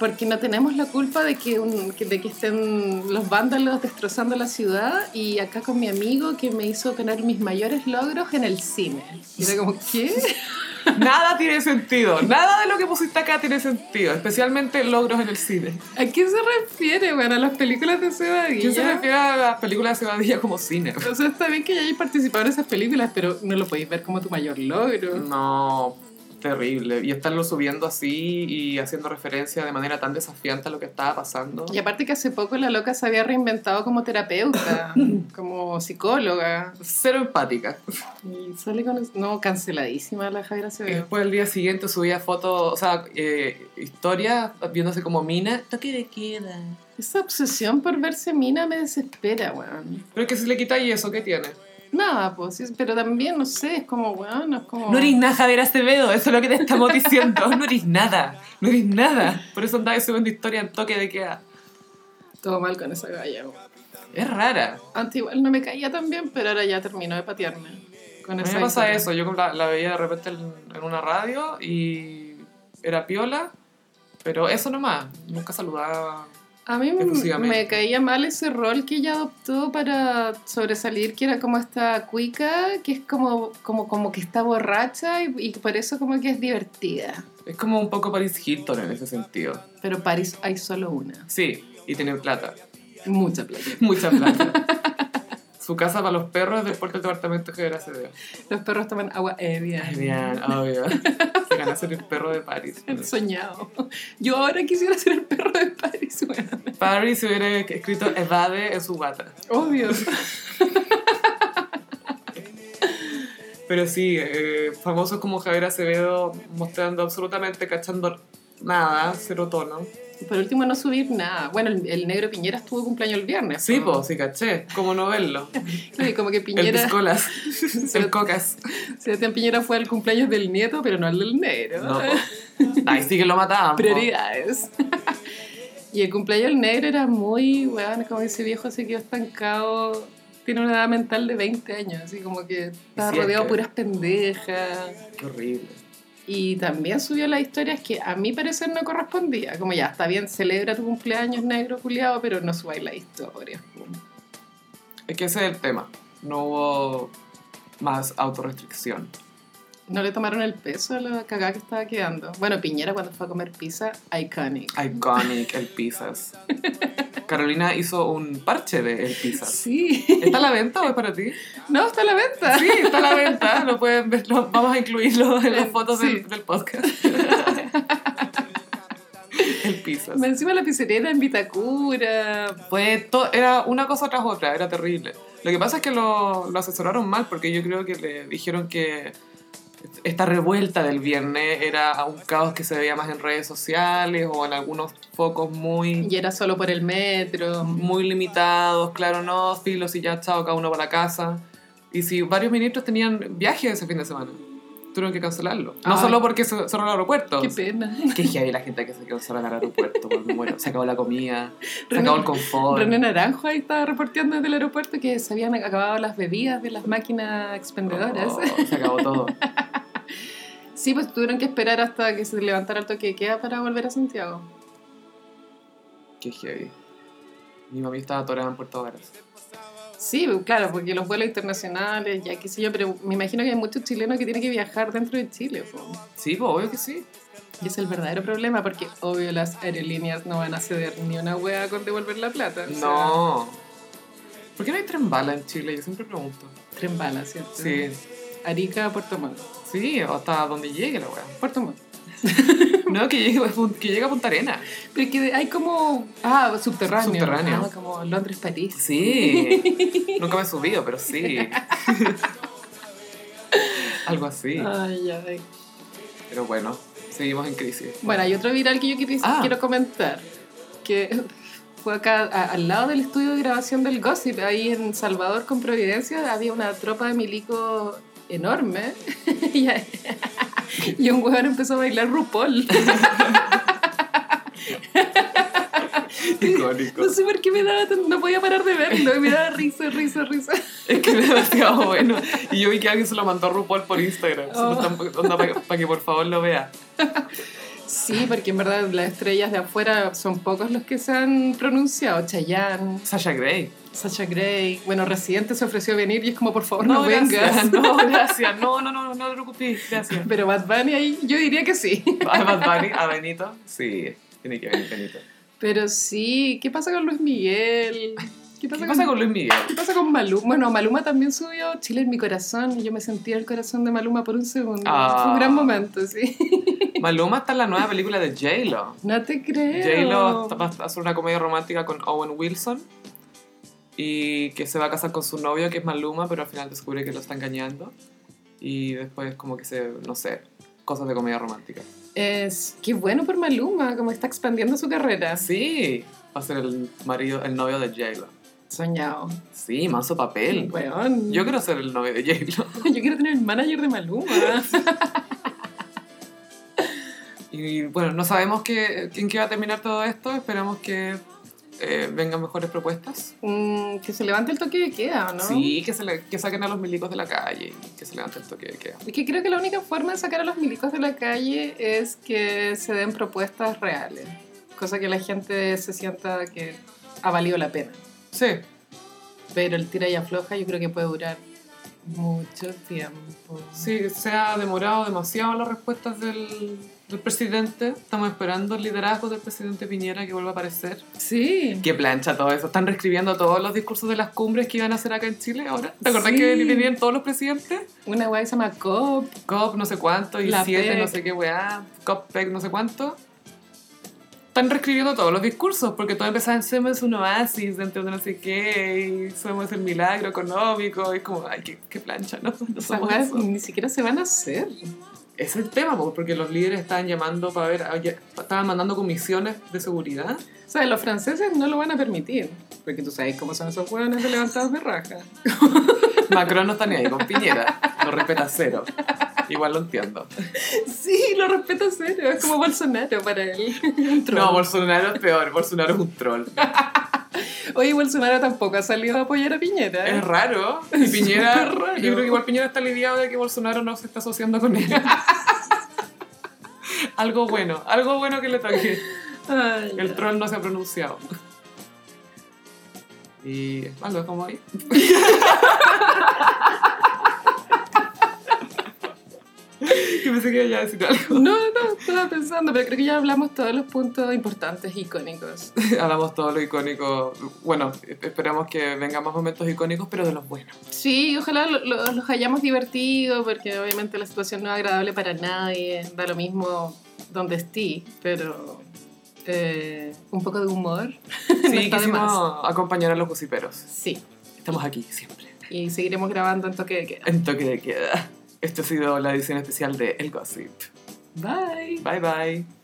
Speaker 2: porque no tenemos la culpa de que, un- que- de que estén los vándalos destrozando la ciudad y acá con mi amigo que me hizo tener mis mayores logros en el cine. Y era como, ¿qué?
Speaker 1: Nada tiene sentido. Nada de lo que pusiste acá tiene sentido. Especialmente logros en el cine.
Speaker 2: ¿A qué se refiere, bueno, a las películas de Cebadilla?
Speaker 1: ¿Quién se refiere a las películas de Cebadilla como cine?
Speaker 2: O sea, está bien que ya hayas participado en esas películas, pero no lo podéis ver como tu mayor logro.
Speaker 1: No, terrible. Y estarlo subiendo así y haciendo referencia de manera tan desafiante a lo que estaba pasando.
Speaker 2: Y aparte que hace poco la loca se había reinventado como terapeuta, como psicóloga.
Speaker 1: Cero empática.
Speaker 2: Y sale con... No, canceladísima la Javiera
Speaker 1: Y
Speaker 2: Acevedo.
Speaker 1: después el día siguiente subía fotos, o sea, eh, historias viéndose como mina. Toque de queda.
Speaker 2: Esa obsesión por verse mina me desespera, weón.
Speaker 1: Pero es que si le quitáis eso, ¿qué tiene?
Speaker 2: Nada, pues, pero también, no sé, es como, weón, es como...
Speaker 1: No eres nada, Javier Acevedo, eso es lo que te estamos diciendo. No eres nada, no eres nada. Por eso andaba subiendo historia en toque de queda.
Speaker 2: Todo mal con esa galla.
Speaker 1: Es rara.
Speaker 2: Antes igual no me caía tan bien, pero ahora ya terminó de patearme. Con
Speaker 1: A mí me pasa
Speaker 2: historia.
Speaker 1: eso, yo la, la veía de repente en, en una radio y era piola, pero eso nomás, nunca saludaba.
Speaker 2: A mí me, caía mal ese rol que ella adoptó para sobresalir, que era como esta cuica, que es como, como, como que está borracha y, y por eso como que es divertida.
Speaker 1: Es como un poco Paris Hilton en ese sentido.
Speaker 2: Pero París hay solo una.
Speaker 1: Sí, y tiene plata,
Speaker 2: Mucha plata.
Speaker 1: mucha plata. Su casa para los perros es después del departamento que era Acevedo.
Speaker 2: Los perros toman agua ebria.
Speaker 1: Bien, obvio. Se gana ser el perro de Paris.
Speaker 2: El soñado. Yo ahora quisiera ser el perro de París.
Speaker 1: Paris se hubiera escrito evade en su guata.
Speaker 2: Obvio.
Speaker 1: Pero sí, eh, famosos como Javier Acevedo mostrando absolutamente, cachando nada, cero tono.
Speaker 2: Por último, no subir nada. Bueno, el, el negro Piñera estuvo cumpleaños el viernes.
Speaker 1: Sí, pues, sí, caché. ¿Cómo no verlo?
Speaker 2: Sí, como que
Speaker 1: El
Speaker 2: Piñera,
Speaker 1: piscolas, el cocas.
Speaker 2: Sebastián Piñera fue al cumpleaños del nieto, pero no al del negro.
Speaker 1: No. Ay, sí que lo mataban.
Speaker 2: Prioridades. y el cumpleaños del negro era muy, weón, como ese viejo se quedó estancado. Tiene una edad mental de 20 años, así como que estaba
Speaker 1: Sí,
Speaker 2: rodeado de
Speaker 1: que-
Speaker 2: puras pendejas.
Speaker 1: Qué horrible.
Speaker 2: Y también subió las historias que a mi parecer no correspondía. Como ya, está bien, celebra tu cumpleaños negro culiado, pero no subáis las historias.
Speaker 1: Es que ese es el tema. No hubo más autorrestricción.
Speaker 2: No le tomaron el peso a la cagada que estaba quedando. Bueno, Piñera cuando fue a comer pizza, iconic.
Speaker 1: Iconic, el pizzas. Carolina hizo un parche de el pizzas.
Speaker 2: Sí.
Speaker 1: ¿Está a la venta o es para ti?
Speaker 2: No, está a la venta.
Speaker 1: Sí, está a la venta. Lo pueden ver. lo- vamos a incluirlo en las fotos
Speaker 2: Sí.
Speaker 1: del, del podcast. el pizzas.
Speaker 2: Me Encima la pizzería era en Vitacura.
Speaker 1: To- era una cosa tras otra, era terrible. Lo que pasa es que lo, lo asesoraron mal porque yo creo que le dijeron que esta revuelta del viernes era un caos que se veía más en redes sociales o en algunos focos muy,
Speaker 2: Y era solo por el metro.
Speaker 1: muy limitados. Claro, no, filos y ya, chao, cada uno para la casa. Y si varios ministros tenían viajes ese fin de semana, tuvieron que cancelarlo. No
Speaker 2: Ay.
Speaker 1: solo porque se cerró el aeropuerto.
Speaker 2: Qué pena.
Speaker 1: Qué heavy la gente que se quedó sola en el aeropuerto. muero. Se acabó la comida, se
Speaker 2: René-
Speaker 1: acabó el confort.
Speaker 2: René Naranjo ahí estaba reporteando desde el aeropuerto que se habían acabado las bebidas de las máquinas expendedoras.
Speaker 1: Oh, se acabó todo.
Speaker 2: Sí, pues tuvieron que esperar hasta que se levantara el toque de queda para volver a Santiago.
Speaker 1: Qué heavy. Mi mami estaba atorada en Puerto Varas.
Speaker 2: Sí, pues, claro, porque los vuelos internacionales, ya qué sé yo, pero me imagino que hay muchos chilenos que tienen que viajar dentro de Chile. po.
Speaker 1: Sí, pues obvio que sí.
Speaker 2: Y es el verdadero problema, porque obvio las aerolíneas no van a ceder ni una hueá con devolver la plata. o sea,
Speaker 1: No. ¿Por qué no hay tren bala en Chile? Yo siempre pregunto.
Speaker 2: Tren bala, ¿cierto?
Speaker 1: Sí.
Speaker 2: Arica, Puerto Montt.
Speaker 1: Sí, hasta donde llegue la weá.
Speaker 2: Puerto Montt.
Speaker 1: No, que llegue, que llegue a Punta Arena.
Speaker 2: Pero es que hay como... Ah, subterráneo.
Speaker 1: Subterráneo.
Speaker 2: Ah, como Londres-París.
Speaker 1: Sí. Nunca me he subido, pero sí. Algo así.
Speaker 2: Ay, ay.
Speaker 1: Pero bueno, seguimos en crisis.
Speaker 2: Bueno, hay otro viral que yo quiero,
Speaker 1: Ah.
Speaker 2: quiero comentar. Que fue acá a- al lado del estudio de grabación del Gossip, ahí en Salvador con Providencia, había una tropa de milicos enorme. y, un huevón empezó a bailar RuPaul.
Speaker 1: Icónico.
Speaker 2: No sé por qué me daba no podía parar de verlo, y me daba risa, risa, risa.
Speaker 1: Es que es demasiado bueno. Y yo vi que alguien se lo mandó a RuPaul por Instagram.
Speaker 2: Oh.
Speaker 1: Para que por favor lo vea.
Speaker 2: Sí, porque en verdad las estrellas de afuera son pocos los que se han pronunciado. Chayanne,
Speaker 1: Sasha Grey.
Speaker 2: Sasha Grey. Bueno, Residente se ofreció a venir y es como, por favor, no, vengas.
Speaker 1: gracias, no, gracias. No, no, no, no te preocupes, gracias.
Speaker 2: Pero Bad Bunny ahí, yo diría que sí.
Speaker 1: A Bad Bunny, a Benito, sí, tiene que venir Benito.
Speaker 2: Pero sí, ¿qué pasa con Luis Miguel?
Speaker 1: ¿Qué pasa, con, Luis Miguel?
Speaker 2: ¿Qué pasa con Maluma? Bueno, Maluma también subió Chile en mi corazón y yo me sentía el corazón de Maluma por un segundo. Fue un gran momento, sí.
Speaker 1: Maluma está en la nueva película de J-Lo.
Speaker 2: No te creo.
Speaker 1: J-Lo va a hacer una comedia romántica con Owen Wilson y que se va a casar con su novio que es Maluma, pero al final descubre que lo está engañando y después como que se, no sé, cosas de comedia romántica.
Speaker 2: Es qué bueno por Maluma, como está expandiendo su carrera.
Speaker 1: Sí, va a ser el marido, el novio de J-Lo.
Speaker 2: Soñado.
Speaker 1: Sí, manso papel.
Speaker 2: Weón.
Speaker 1: Yo quiero ser el novio de J-Lo.
Speaker 2: Yo quiero tener el manager de Maluma.
Speaker 1: y bueno, no sabemos qué, en qué va a terminar todo esto. Esperamos que eh, vengan mejores propuestas.
Speaker 2: Mm, que se levante el toque de queda, ¿no?
Speaker 1: Sí, que, se le- que saquen a los milicos de la calle. Que se levante el toque de queda.
Speaker 2: Es que creo que la única forma de sacar a los milicos de la calle es que se den propuestas reales. Cosa que la gente se sienta que ha valido la pena.
Speaker 1: Sí,
Speaker 2: Pero el tira y afloja yo creo que puede durar mucho tiempo.
Speaker 1: sí, se ha demorado demasiado las respuestas del, del presidente. Estamos esperando el liderazgo del presidente Piñera que vuelva a aparecer.
Speaker 2: Sí.
Speaker 1: Qué plancha todo eso. Están reescribiendo todos los discursos de las cumbres que iban a hacer acá en Chile ahora. ¿Te acordás
Speaker 2: Sí.
Speaker 1: que venían todos los presidentes?
Speaker 2: Una weá que se llama COP.
Speaker 1: COP no sé cuánto y
Speaker 2: La
Speaker 1: 7
Speaker 2: PEC.
Speaker 1: no sé qué weá, COP PEC no sé cuánto. Están reescribiendo todos los discursos porque todo empezaba en somos un oasis dentro de no sé qué y somos el milagro económico y es como, ay, qué, qué plancha, ¿no? No somos eso.
Speaker 2: ni siquiera se van a hacer.
Speaker 1: Es el tema, po, porque los líderes estaban llamando para ver, oye, estaban mandando comisiones de seguridad.
Speaker 2: O sea, los franceses no lo van a permitir. Porque tú sabes cómo son esos hueones de levantados de raja.
Speaker 1: Macron no está ni ahí con Piñera, lo respeta cero. Igual lo entiendo.
Speaker 2: Sí, lo respeto cero. Es como Bolsonaro para él. Un troll.
Speaker 1: No, Bolsonaro es peor, Bolsonaro es un troll.
Speaker 2: Oye, Bolsonaro tampoco ha salido a apoyar a Piñera.
Speaker 1: Es raro. Y Piñera,
Speaker 2: raro.
Speaker 1: yo creo que igual Piñera está lidiado de que Bolsonaro no se está asociando con él. algo bueno, algo bueno que le toque.
Speaker 2: Ay,
Speaker 1: El troll no se ha pronunciado. Y es como ahí. que pensé que iba a decir algo.
Speaker 2: No, no, estaba pensando, pero creo que ya hablamos todos los puntos importantes, icónicos.
Speaker 1: Hablamos todo lo icónico. Bueno, esperamos que vengan más momentos icónicos, pero de los buenos.
Speaker 2: Sí, ojalá lo- lo- los hayamos divertido, porque obviamente la situación no es agradable para nadie, da lo mismo donde esté, pero eh, un poco de humor no
Speaker 1: Sí,
Speaker 2: más.
Speaker 1: quisimos acompañar a los gossiperos.
Speaker 2: Sí,
Speaker 1: Estamos aquí siempre.
Speaker 2: y seguiremos grabando en toque de queda.
Speaker 1: En toque de queda. Esto ha sido la edición especial de El Gossip.
Speaker 2: Bye.
Speaker 1: Bye bye.